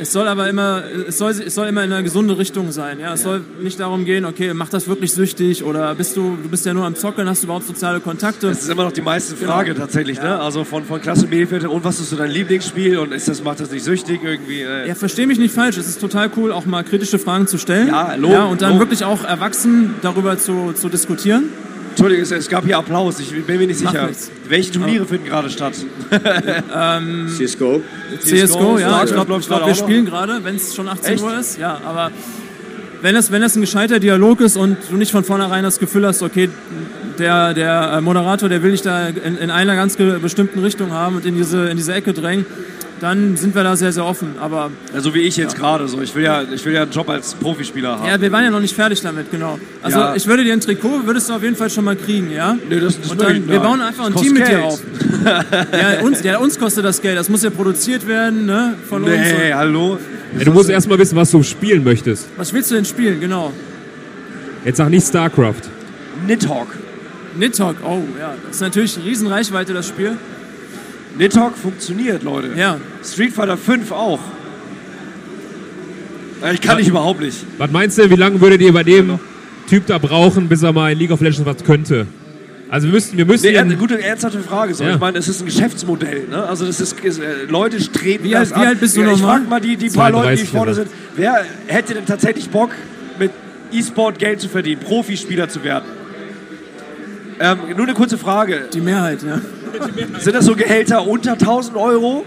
Es soll aber immer, es soll, es soll immer in eine gesunde Richtung sein. Ja? Es ja. soll nicht darum gehen, okay, mach das wirklich süchtig oder bist du, du bist ja nur am Zockeln, hast du überhaupt soziale Kontakte? Das ist immer noch die meiste genau. Frage genau. tatsächlich, ne? ja. ne? Also von, von Klasse Bielefeld und was ist so dein Lieblingsspiel und ist das, macht das nicht süchtig irgendwie? Äh? Ja, versteh mich nicht falsch. Es ist total cool, auch mal kritische Fragen zu stellen. Ja, lob, ja Und dann lob. wirklich auch erwachsen darüber zu, zu diskutieren. Entschuldigung, es gab hier Applaus, ich bin mir nicht sicher. Welche Turniere finden gerade statt? ähm, CSGO. CSGO, ja, ich glaube, glaub, wir spielen gerade, wenn es schon 18 Echt? Uhr ist. Ja, aber wenn es, wenn es ein gescheiter Dialog ist und du nicht von vornherein das Gefühl hast, okay, der, der äh, Moderator, der will dich da in, in einer ganz bestimmten Richtung haben und in diese, in diese Ecke drängen, dann sind wir da sehr, sehr offen. Aber, ja, so wie ich jetzt ja. gerade. So. Ich, will ja, ich will ja einen Job als Profispieler haben. Ja, wir waren ja noch nicht fertig damit, genau. Also ja. ich würde dir ein Trikot, würdest du auf jeden Fall schon mal kriegen, ja? Nee, das, das Und dann, wir bauen einfach ein Team Geld. mit dir auf. ja, uns, ja, uns kostet das Geld. Das muss ja produziert werden, ne? Von nee, uns. Nee, hallo? Ja, du musst erst mal wissen, was du spielen möchtest. Was willst du denn spielen, genau? Jetzt sag nicht StarCraft. Nidhogg. Nidhogg, oh ja. Das ist natürlich eine Riesenreichweite, das Spiel. Nidhogg funktioniert, Leute. Ja. Street Fighter 5 auch. Ich kann was, nicht überhaupt nicht. Was meinst du, wie lange würdet ihr bei dem Typ da brauchen, bis er mal in League of Legends was könnte? Also wir müssten, wir müssen. Nee, eine gute, ernsthafte Frage. So. Ja. Ich meine, es ist ein Geschäftsmodell. Ne? Also das ist, ist äh, Leute streben wie alt, wie alt bist du ja, Ich frage mal die, die paar Leute, die vorne sind. Wer hätte denn tatsächlich Bock, mit E-Sport Geld zu verdienen, Profispieler zu werden? Ähm, nur eine kurze Frage. Die Mehrheit, ja. Sind das so Gehälter unter 1000 Euro?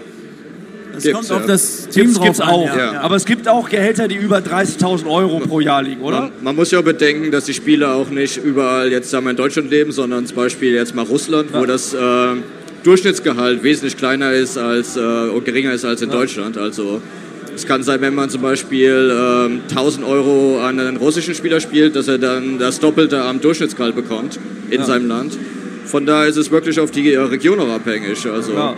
Es kommt ja. auf das Team gibt's, drauf gibt's auch. An, ja. Ja. Aber es gibt auch Gehälter, die über 30.000 Euro pro Jahr liegen, oder? Man, man, muss ja auch bedenken, dass die Spieler auch nicht überall jetzt sagen wir in Deutschland leben, sondern zum Beispiel jetzt mal Russland, wo das äh, Durchschnittsgehalt wesentlich kleiner ist als äh, geringer ist als in Deutschland. Also es kann sein, wenn man zum Beispiel ähm, 1000 Euro an einen russischen Spieler spielt, dass er dann das Doppelte am Durchschnittsgehalt bekommt in seinem Land. Von daher ist es wirklich auf die Region auch abhängig. Also ja.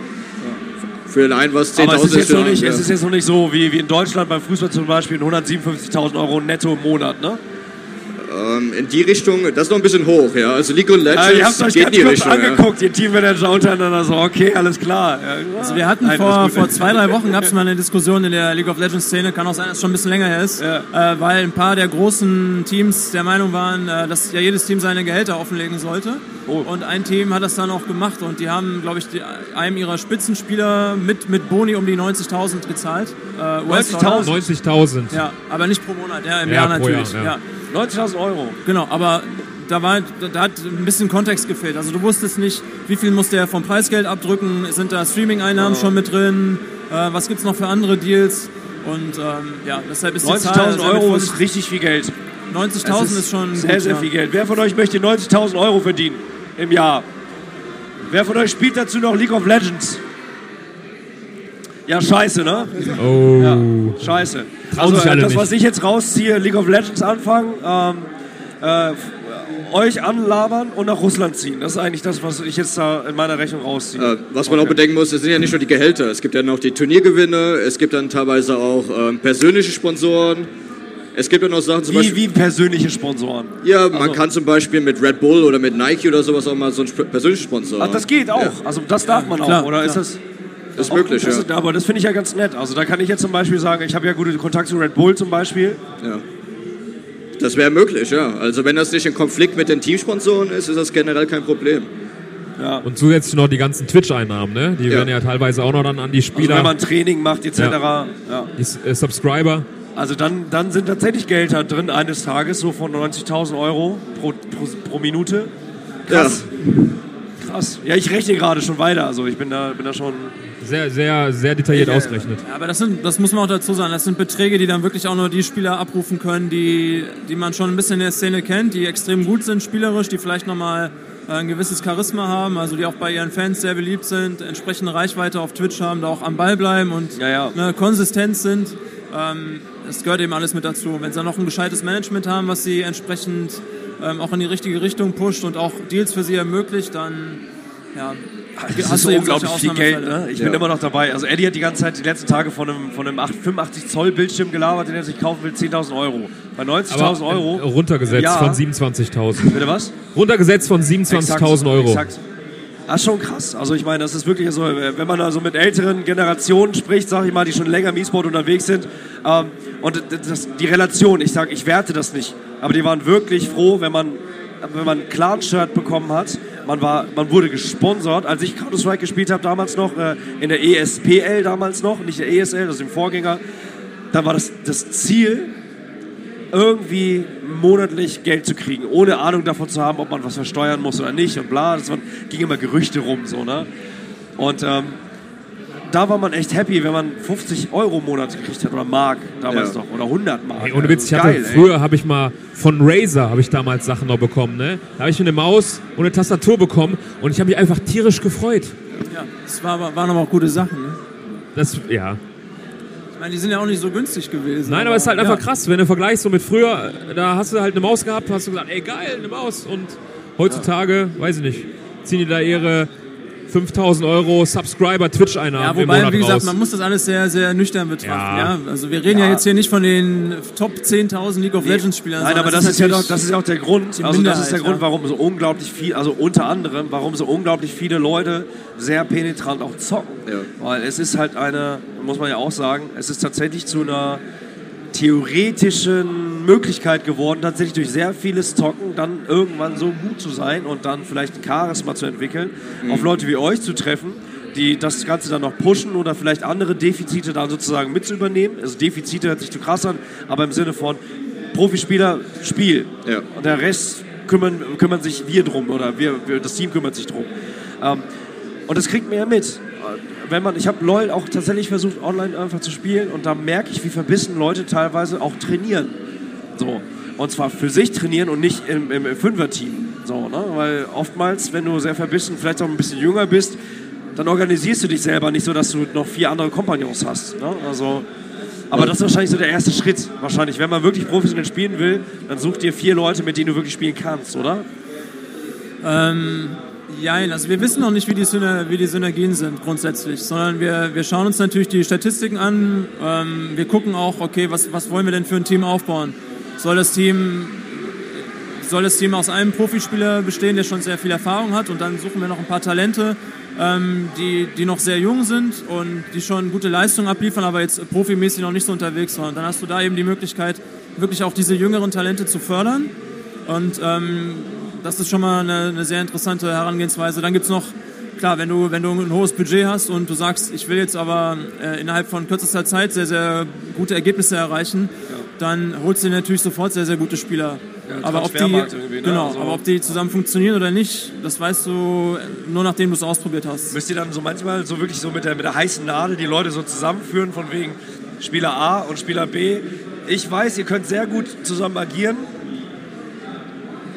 für den einen was 10.000 ist. Jetzt noch nicht, ja. Es ist jetzt noch nicht so wie, wie in Deutschland beim Fußball zum Beispiel 157.000 Euro netto im Monat, ne? Ähm, in die Richtung, das ist noch ein bisschen hoch, ja. Also League of Legends also ihr habt euch geht ganz in die Richtung. angeguckt, ja. ihr Teammanager untereinander so, okay, alles klar. Ja. Also wir hatten Nein, vor, vor zwei, drei Wochen gab es mal eine Diskussion in der League of Legends Szene, kann auch sein, dass es schon ein bisschen länger her ist, ja. äh, weil ein paar der großen Teams der Meinung waren, äh, dass ja jedes Team seine Gehälter offenlegen sollte. Oh. Und ein Team hat das dann auch gemacht und die haben, glaube ich, die, einem ihrer Spitzenspieler mit, mit Boni um die 90.000 gezahlt. Äh, 90.000? 90.000. Ja, aber nicht pro Monat, ja, im Jahr natürlich. Jahr, ja. 90.000 Euro. Genau, aber da, war, da hat ein bisschen Kontext gefehlt. Also du wusstest nicht, wie viel muss der vom Preisgeld abdrücken, sind da Streaming-Einnahmen oh. schon mit drin, äh, was gibt es noch für andere Deals und ähm, ja, deshalb ist die 90.000 Euro ist richtig viel Geld. 90.000 ist, ist, schon sehr, gut, sehr ja. viel Geld. Wer von euch möchte 90.000 Euro verdienen im Jahr? Wer von euch spielt dazu noch League of Legends? Ja, scheiße, ne? Oh. Ja, scheiße. Also das, was ich jetzt rausziehe, League of Legends anfangen, ähm, äh, euch anlabern und nach Russland ziehen. Das ist eigentlich das, was ich jetzt da in meiner Rechnung rausziehe. Äh, was man okay. auch bedenken muss, es sind ja nicht nur die Gehälter. Es gibt ja noch die Turniergewinne, es gibt dann teilweise auch ähm, persönliche Sponsoren. Es gibt ja noch Sachen zum wie, Beispiel. Wie persönliche Sponsoren? Ja, man also. kann zum Beispiel mit Red Bull oder mit Nike oder sowas auch mal so einen persönlichen Sponsor. Ach, das geht auch. Ja. Also das darf man Klar, auch, oder klar. ist das? Das ist möglich, das ja. Aber das finde ich ja ganz nett. Also da kann ich jetzt zum Beispiel sagen, ich habe ja gute Kontakte zu Red Bull zum Beispiel. Ja. Das wäre möglich, ja. Also wenn das nicht in Konflikt mit den Teamsponsoren ist, ist das generell kein Problem. Ja. Und zusätzlich noch die ganzen Twitch-Einnahmen, ne? Die ja. werden ja teilweise auch noch dann an die Spieler. Also wenn man Training macht, etc. Ja. ja. Die äh, Subscriber. Also dann, dann sind tatsächlich Gelder drin eines Tages, so von 90.000 Euro pro, pro, pro Minute. Krass. Ja. Krass. Ja, ich rechne gerade schon weiter. Also ich bin da, bin da schon sehr, sehr, sehr detailliert ja, ausgerechnet. Ja, aber das, sind, das muss man auch dazu sagen, das sind Beträge, die dann wirklich auch nur die Spieler abrufen können, die, die man schon ein bisschen in der Szene kennt, die extrem gut sind spielerisch, die vielleicht nochmal äh, ein gewisses Charisma haben, also die auch bei ihren Fans sehr beliebt sind, entsprechende Reichweite auf Twitch haben, da auch am Ball bleiben und ja, ja. Ne, konsistent sind. Ähm, das gehört eben alles mit dazu. Wenn sie dann noch ein gescheites Management haben, was sie entsprechend ähm, auch in die richtige Richtung pusht und auch Deals für sie ermöglicht, dann ja, das hast ist du unglaublich viel Geld. Ne? Ich ja. bin immer noch dabei. Also Eddie hat die ganze Zeit, die letzten Tage von einem, von einem 85 Zoll Bildschirm gelabert, den er sich kaufen will, 10.000 Euro. Bei 90.000 Euro. Runtergesetzt von 27.000. Bitte was? Runtergesetzt von 27.000 Euro. Exakt. Das ist schon krass. Also ich meine, das ist wirklich so, wenn man also mit älteren Generationen spricht, sage ich mal, die schon länger im E-Sport unterwegs sind, ähm, und das, die Relation, ich sage, ich werte das nicht, aber die waren wirklich froh, wenn man, wenn man ein Clan-Shirt bekommen hat. Man, war, man wurde gesponsert. Als ich Counter-Strike gespielt habe, damals noch, äh, in der ESPL damals noch, nicht der ESL, das ist dem Vorgänger, da war das, das Ziel, irgendwie monatlich Geld zu kriegen, ohne Ahnung davon zu haben, ob man was versteuern muss oder nicht und bla. Das ging immer Gerüchte rum, so, ne? Und ähm, da war man echt happy, wenn man 50 Euro im Monat gekriegt hat oder Mark damals ja. noch oder 100 Mark. Hey, ohne Witz, ich hatte, früher habe ich mal von Razer habe ich damals Sachen noch bekommen, ne? Da habe ich eine Maus und eine Tastatur bekommen und ich habe mich einfach tierisch gefreut. Ja, das war, waren aber auch gute Sachen, ne? Das, ja meine, die sind ja auch nicht so günstig gewesen. Nein, aber es ist halt ja. einfach krass, wenn du vergleichst so mit früher, da hast du halt eine Maus gehabt, hast du gesagt, ey geil, eine Maus. Und heutzutage, ja. weiß ich nicht, ziehen die da ihre 5000 Euro Subscriber Twitch-Einnahmen ja, wobei, wie gesagt, raus. man muss das alles sehr, sehr nüchtern betrachten. Ja. ja? Also wir reden ja. ja. jetzt hier nicht von den Top 10.000 League of Legends Spielern. Nein, aber das, ist, ja doch, das ist ja auch der Grund. Also das ist der Grund, warum so unglaublich viel, also unter anderem, warum so unglaublich viele Leute sehr penetrant auch zocken. Weil es ist halt eine, muss man ja auch sagen, es ist tatsächlich zu einer theoretischen Möglichkeit geworden, tatsächlich durch sehr vieles Zocken dann irgendwann so gut zu sein und dann vielleicht ein Charisma zu entwickeln, mhm. auf Leute wie euch zu treffen, die das Ganze dann noch pushen oder vielleicht andere Defizite dann sozusagen mit zu übernehmen. Also Defizite hört sich zu krass an, aber im Sinne von Profispieler, Spiel. Ja. Und der Rest kümmern, kümmern sich wir drum oder wir, wir das Team kümmert sich drum. Ähm, und das kriegt man ja mit wenn man, ich habe LOL auch tatsächlich versucht, online einfach zu spielen und da merke ich, wie verbissen Leute teilweise auch trainieren. So. Und zwar für sich trainieren und nicht im, im, im Fünfer-Team. So, ne? Weil oftmals, wenn du sehr verbissen, vielleicht auch ein bisschen jünger bist, dann organisierst du dich selber nicht so, dass du noch vier andere Kompagnons hast. Ne? Also, aber das ist wahrscheinlich so der erste Schritt. Wahrscheinlich, wenn man wirklich professionell spielen will, dann such dir vier Leute, mit denen du wirklich spielen kannst, oder? Ähm, Jein, also wir wissen noch nicht, wie die, Syner wie die Synergien sind grundsätzlich, sondern wir, wir schauen uns natürlich die Statistiken an. Ähm, wir gucken auch, okay, was, was wollen wir denn für ein Team aufbauen? Soll das Team, soll das Team aus einem Profispieler bestehen, der schon sehr viel Erfahrung hat und dann suchen wir noch ein paar Talente, ähm, die, die noch sehr jung sind und die schon gute Leistungen abliefern, aber jetzt profimäßig noch nicht so unterwegs waren. Dann hast du da eben die Möglichkeit, wirklich auch diese jüngeren Talente zu fördern und ähm, das ist schon mal eine, eine sehr interessante Herangehensweise. Dann gibt es noch, klar, wenn du, wenn du ein hohes Budget hast und du sagst, ich will jetzt aber äh, innerhalb von kürzester Zeit sehr, sehr gute Ergebnisse erreichen, ja. dann holst du dir natürlich sofort sehr, sehr gute Spieler. Ja, aber, ob die, ne? genau, also aber ob die zusammen funktionieren oder nicht, das weißt du nur nachdem du es ausprobiert hast. Müsst ihr dann so manchmal so wirklich so mit der, mit der heißen Nadel die Leute so zusammenführen, von wegen Spieler A und Spieler B. Ich weiß, ihr könnt sehr gut zusammen agieren.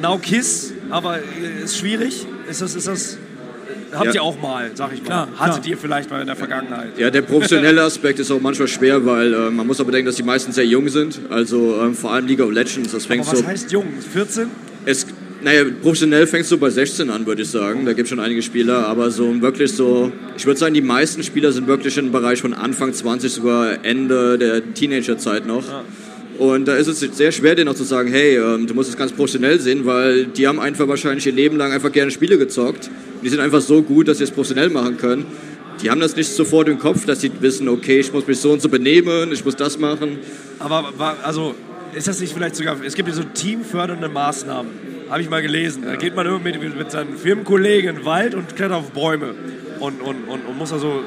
Now Kiss, aber äh, ist schwierig. Ist das, ist das habt ja. ihr auch mal, sag ich mal. Klar, Hattet klar. ihr vielleicht mal in der Vergangenheit. Ja, der professionelle Aspekt ist auch manchmal schwer, weil äh, man muss aber denken, dass die meisten sehr jung sind. Also ähm, vor allem League of Legends. Das fängt aber was so, heißt jung? 14? Es, naja, professionell fängst du bei 16 an, würde ich sagen. Da gibt es schon einige Spieler, aber so wirklich so, ich würde sagen, die meisten Spieler sind wirklich im Bereich von Anfang 20, sogar Ende der Teenagerzeit noch. Ja. Und da ist es sehr schwer, denen auch zu sagen, hey, ähm, du musst es ganz professionell sehen, weil die haben einfach wahrscheinlich ihr Leben lang einfach gerne Spiele gezockt. Die sind einfach so gut, dass sie es professionell machen können. Die haben das nicht sofort im Kopf, dass sie wissen, okay, ich muss mich so und so benehmen, ich muss das machen. Aber also ist das nicht vielleicht sogar, es gibt ja so teamfördernde Maßnahmen, habe ich mal gelesen. Ja. Da geht man irgendwie mit, mit seinen Firmenkollegen in den Wald und klettert auf Bäume und, und, und, und muss da so,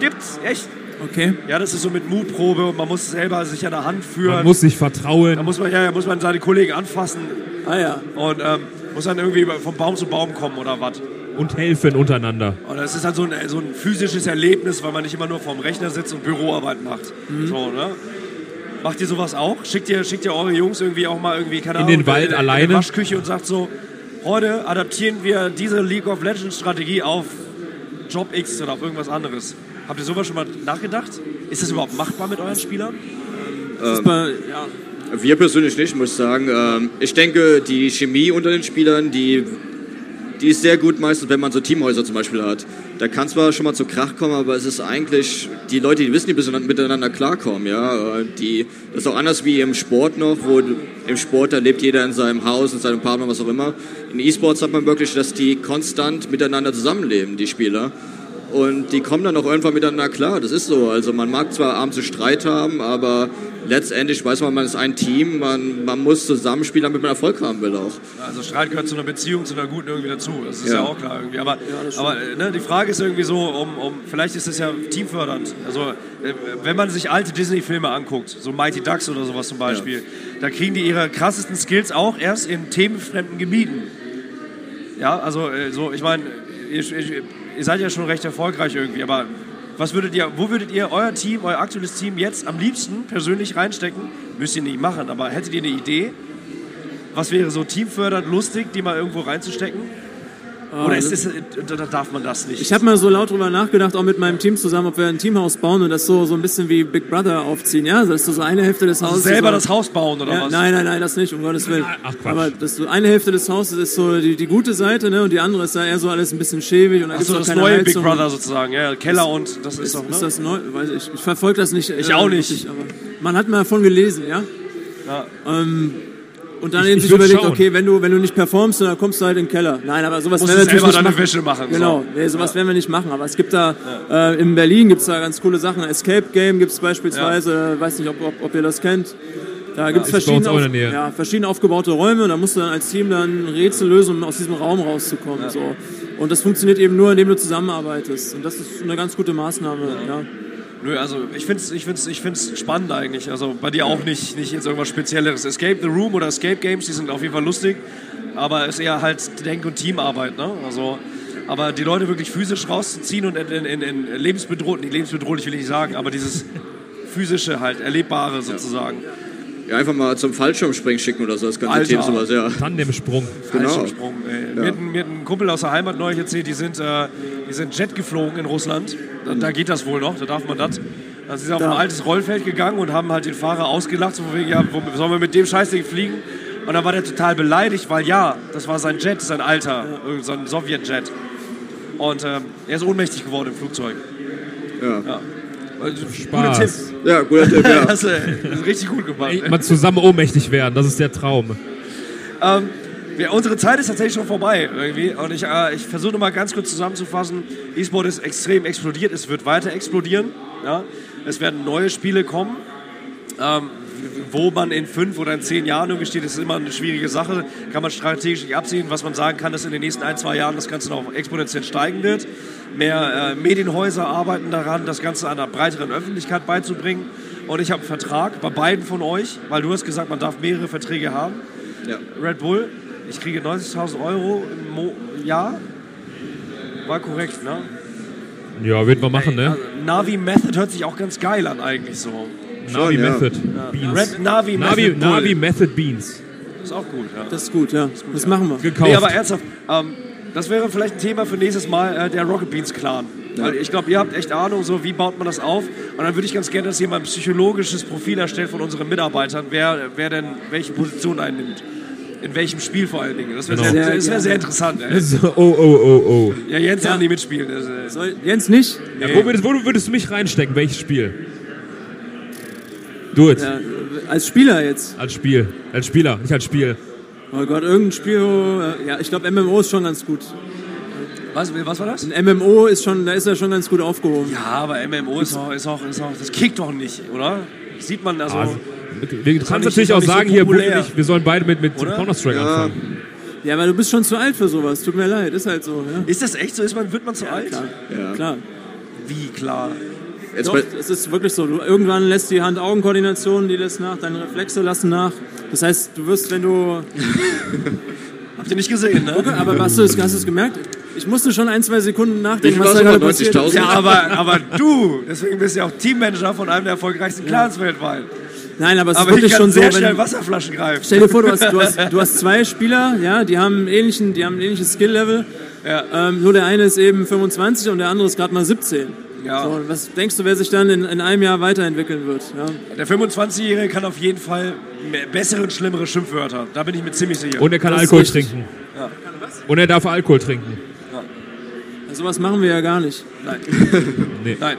gibt's, echt? Okay. Ja, das ist so mit Mutprobe und man muss selber sich an der Hand führen. Man muss sich vertrauen. Da muss man, ja, muss man seine Kollegen anfassen. Ah ja. Und ähm, muss dann irgendwie vom Baum zu Baum kommen oder was. Und helfen untereinander. Und das ist halt so ein, so ein physisches Erlebnis, weil man nicht immer nur vorm Rechner sitzt und Büroarbeit macht. Mhm. So, ne? Macht ihr sowas auch? Schickt ihr, schickt ihr eure Jungs irgendwie auch mal irgendwie, keine in Ahnung, den Wald in, alleine? in die Waschküche und sagt so, heute adaptieren wir diese League of Legends Strategie auf Job X oder auf irgendwas anderes. Habt ihr sowas schon mal nachgedacht? Ist das überhaupt machbar mit euren Spielern? Ähm, bei, ja. Wir persönlich nicht, muss ich sagen. Ähm, ich denke, die Chemie unter den Spielern, die die ist sehr gut meistens, wenn man so Teamhäuser zum Beispiel hat. Da kann zwar schon mal zu Krach kommen, aber es ist eigentlich, die Leute, die wissen, die miteinander klarkommen, ja. Die, das ist auch anders wie im Sport noch, wo im Sport, da lebt jeder in seinem Haus, in seinem Partner, was auch immer. In E-Sports hat man wirklich, dass die konstant miteinander zusammenleben, die Spieler. Und die kommen dann auch irgendwann miteinander klar. Das ist so. Also man mag zwar abends Streit haben, aber letztendlich weiß man, man ist ein Team, man, man muss zusammenspielen, damit man Erfolg haben will auch. Also Streit gehört zu einer Beziehung, zu einer guten irgendwie dazu. Das ist ja, ja auch klar irgendwie. Aber, ja, aber ne, die Frage ist irgendwie so, um, um, vielleicht ist es ja teamfördernd. Also äh, wenn man sich alte Disney-Filme anguckt, so Mighty Ducks oder sowas zum Beispiel, ja. da kriegen die ihre krassesten Skills auch erst in themenfremden Gebieten. Ja, also äh, so, ich meine, ihr seid ja schon recht erfolgreich irgendwie, aber was würdet ihr, wo würdet ihr euer Team, euer aktuelles Team jetzt am liebsten persönlich reinstecken? Müsst ihr nicht machen, aber hättet ihr eine Idee? Was wäre so teamfördernd lustig, die mal irgendwo reinzustecken? Oder ist das, da darf man das nicht? Ich habe mal so laut drüber nachgedacht, auch mit meinem Team zusammen, ob wir ein Teamhaus bauen und das so, so ein bisschen wie Big Brother aufziehen. Ja, das ist so eine Hälfte des also Hauses. selber das Haus bauen oder ja, was? Nein, nein, nein, das nicht, um Gottes Willen. Ach, Quatsch. Aber das so eine Hälfte des Hauses ist so die, die gute Seite, ne, und die andere ist da eher so alles ein bisschen schäbig und da so, das neue Heizung. Big Brother sozusagen, ja, Keller und das ist, ist doch. Ne? Ist das neu? Weiß ich. Ich verfolge das nicht. Ich äh, auch nicht. Richtig, aber man hat mal davon gelesen, ja. Ja. Ähm, und dann ich, sich überlegt, schauen. okay, wenn du, wenn du nicht performst, dann kommst du halt in den Keller. Nein, aber sowas werden wir natürlich nicht machen. Wäsche machen. Genau, so. nee, sowas ja. werden wir nicht machen. Aber es gibt da, ja. äh, in Berlin gibt es da ganz coole Sachen. Escape Game gibt es beispielsweise, ja. weiß nicht, ob, ob, ob ihr das kennt. Da gibt es verschiedene, auf, ja, verschiedene aufgebaute Räume und da musst du dann als Team dann Rätsel lösen, um aus diesem Raum rauszukommen. So. Und das funktioniert eben nur, indem du zusammenarbeitest. Und das ist eine ganz gute Maßnahme. Ja. Nö, also ich finde es ich find's, ich find's spannend eigentlich. Also bei dir auch nicht, nicht jetzt irgendwas Spezielleres. Escape the Room oder Escape Games, die sind auf jeden Fall lustig, aber es ist eher halt Denk- und Teamarbeit. Ne? Also, aber die Leute wirklich physisch rauszuziehen und in, in, in, lebensbedrohlich, lebensbedrohlich will ich nicht sagen, aber dieses physische halt, erlebbare sozusagen. Ja. Ja, einfach mal zum Fallschirmspringen schicken oder so, das ganze Team sowas, ja. Tandemsprung. Genau. Fallschirmsprung, ey. Ja. Mir, hat, mir hat ein Kumpel aus der Heimat neulich erzählt, die sind, äh, die sind Jet geflogen in Russland. Da, da geht das wohl noch, da darf man das. Dann sind sie auf ein altes Rollfeld gegangen und haben halt den Fahrer ausgelacht, so wegen, ja, wo, sollen wir mit dem Scheißding fliegen? Und dann war der total beleidigt, weil ja, das war sein Jet, sein alter, so ein Sowjetjet. Und äh, er ist ohnmächtig geworden im Flugzeug. Ja. ja. Spaß. Guter Tipp. Ja, guter Tipp, ja. das, ist richtig gut gemacht. Ey, mal zusammen ohnmächtig werden, das ist der Traum. Ähm, ja, unsere Zeit ist tatsächlich schon vorbei irgendwie. Und ich, äh, ich versuche mal ganz kurz zusammenzufassen. E-Sport ist extrem explodiert, es wird weiter explodieren. Ja? Es werden neue Spiele kommen. Ähm, wo man in fünf oder in zehn Jahren irgendwie steht, ist immer eine schwierige Sache. Kann man strategisch nicht absehen. Was man sagen kann, dass in den nächsten ein, zwei Jahren das Ganze noch exponentiell steigen wird. Mehr äh, Medienhäuser arbeiten daran, das Ganze einer breiteren Öffentlichkeit beizubringen. Und ich habe einen Vertrag bei beiden von euch, weil du hast gesagt, man darf mehrere Verträge haben. Ja. Red Bull, ich kriege 90.000 Euro im Mo Jahr. War korrekt, ne? Ja, wird man machen, ne? Also, Navi Method hört sich auch ganz geil an eigentlich so. Navi ja. Method ja. Beans. Red Navi, Navi Method Navi Method Beans. Das ist auch gut, ja. Das ist gut, ja. Das, gut, das machen wir. Gekauft. Nee, aber ernsthaft, ähm, das wäre vielleicht ein Thema für nächstes Mal, äh, der Rocket Beans Clan. Ja. Weil ich glaube, ihr habt echt Ahnung, so wie baut man das auf. Und dann würde ich ganz gerne, dass jemand ein psychologisches Profil erstellt von unseren Mitarbeitern, wer, wer denn welche Position einnimmt. In welchem Spiel vor allen Dingen. Das wäre genau. sehr, sehr, sehr, interessant. So, oh, oh, oh, oh. Ja, Jens ja. kann nicht mitspielen. Soll, Jens nicht? Nee. Ja, wo, würdest, wo würdest du mich reinstecken? Welches Spiel? Do it. Ja, als Spieler jetzt? Als Spiel. Als Spieler, nicht als Spiel. Oh Gott, irgendein Spiel, äh, ja, ich glaube MMO ist schon ganz gut. Was, was war das? Ein MMO ist schon, da ist er schon ganz gut aufgehoben. Ja, aber MMO ist auch, ist auch, ist auch das kickt doch nicht, oder? Sieht man also. also du kannst natürlich auch sagen, so hier, nicht, wir sollen beide mit, mit Counter-Strike ja. anfangen. Ja, aber du bist schon zu alt für sowas. Tut mir leid, ist halt so. Ja. Ist das echt so? Ist man, wird man zu ja, alt? Klar. Ja. klar. Wie klar? Jetzt Doch, es ist wirklich so. Du, irgendwann lässt die Hand-Augen-Koordination, die lässt nach, deine Reflexe lassen nach. Das heißt, du wirst, wenn du. Habt ihr nicht gesehen, ne? Okay, aber hast du es gemerkt? Ich musste schon ein, zwei Sekunden nachdenken, was da gerade passiert ist. Ja, aber, aber du, deswegen bist du ja auch Teammanager von einem der erfolgreichsten Clans ja. weltweit. Nein, aber es aber ist wirklich schon sehr so, schnell Wasserflaschen greifen. Stell dir vor, du hast, du hast, du hast zwei Spieler, ja, die haben, ähnlichen, die haben ein ähnliches Skill-Level. Ja. Ähm, nur der eine ist eben 25 und der andere ist gerade mal 17. Ja. So, was denkst du, wer sich dann in, in einem Jahr weiterentwickeln wird? Ja. Der 25-Jährige kann auf jeden Fall bessere und schlimmere Schimpfwörter. Da bin ich mir ziemlich sicher. Und er kann das Alkohol trinken. Ja. Und er darf Alkohol trinken. Ja. Also was machen wir ja gar nicht. Nein. nee. Nein.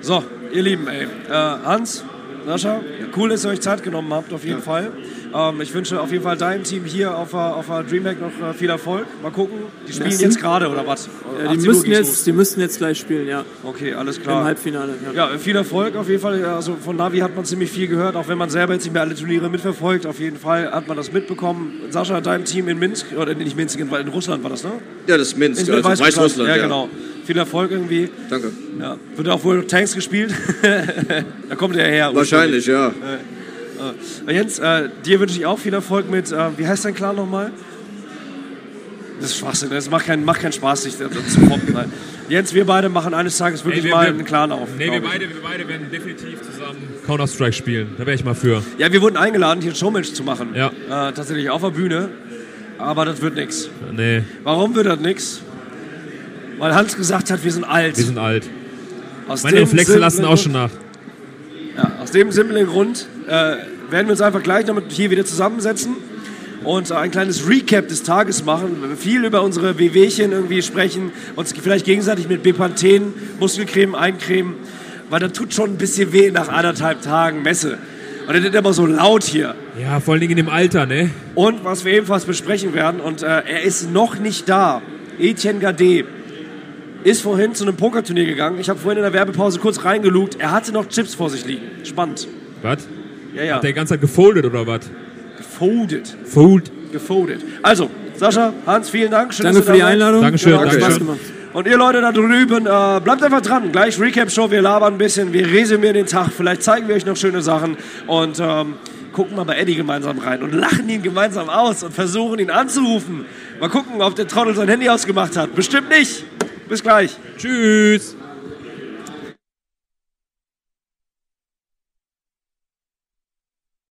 So, ihr Lieben, ey. Äh, Hans, Sascha, cool, dass ihr euch Zeit genommen habt, auf jeden ja. Fall. Ähm, ich wünsche auf jeden Fall deinem Team hier auf, auf der Dreamhack noch äh, viel Erfolg. Mal gucken. Die spielen Merci. jetzt gerade oder was? Ja, die, müssen jetzt, die müssten jetzt gleich spielen, ja. Okay, alles klar. Im Halbfinale. Ja. ja, viel Erfolg auf jeden Fall. Also von Navi hat man ziemlich viel gehört, auch wenn man selber jetzt nicht mehr alle Turniere mitverfolgt. Auf jeden Fall hat man das mitbekommen. Sascha, dein Team in Minsk, oder nicht Minsk, in, in Russland war das, ne? Ja, das ist Minsk, in, also Weißrussland. Weißrussland ja, ja, genau. Viel Erfolg irgendwie. Danke. Ja. Wird auch wohl Tanks gespielt? da kommt er her. Wahrscheinlich, ja. Äh, Jens, äh, dir wünsche ich auch viel Erfolg mit, äh, wie heißt dein Clan nochmal? Das ist Schwachsinn, das macht keinen, macht keinen Spaß, sich da zu poppen. Nein. Jens, wir beide machen eines Tages wirklich nee, wir, mal einen Clan auf. Nee, wir beide, wir beide werden definitiv zusammen Counter-Strike spielen. Da wäre ich mal für. Ja, wir wurden eingeladen, hier ein Showmatch zu machen. Ja. Äh, tatsächlich auf der Bühne. Aber das wird nichts. Nee. Warum wird das nichts? Weil Hans gesagt hat, wir sind alt. Wir sind alt. Aus Meine Reflexe lassen auch schon nach. Ja, aus dem simplen Grund äh, werden wir uns einfach gleich noch hier wieder zusammensetzen und ein kleines Recap des Tages machen, viel über unsere Wehwehchen irgendwie sprechen, uns vielleicht gegenseitig mit Bepanthen, Muskelcreme eincremen, weil das tut schon ein bisschen weh nach anderthalb Tagen Messe. Und das ist immer so laut hier. Ja, vor allen Dingen in dem Alter, ne? Und was wir ebenfalls besprechen werden, und äh, er ist noch nicht da, Etienne Gade ist vorhin zu einem Pokerturnier gegangen. Ich habe vorhin in der Werbepause kurz reingelugt. Er hatte noch Chips vor sich liegen. Spannend. Was? Ja, ja. Hat der die ganze Zeit gefoldet oder was? Gefoldet. Fold. Gefoldet. Also, Sascha, Hans, vielen Dank. Schön, Danke für die Einladung. Dankeschön. Genau, Danke. Spaß gemacht. Und ihr Leute da drüben, äh, bleibt einfach dran. Gleich Recap-Show, wir labern ein bisschen, wir resümieren den Tag. Vielleicht zeigen wir euch noch schöne Sachen und ähm, gucken mal bei Eddie gemeinsam rein und lachen ihn gemeinsam aus und versuchen ihn anzurufen. Mal gucken, ob der Trottel sein Handy ausgemacht hat. Bestimmt nicht. Bis gleich. Tschüss.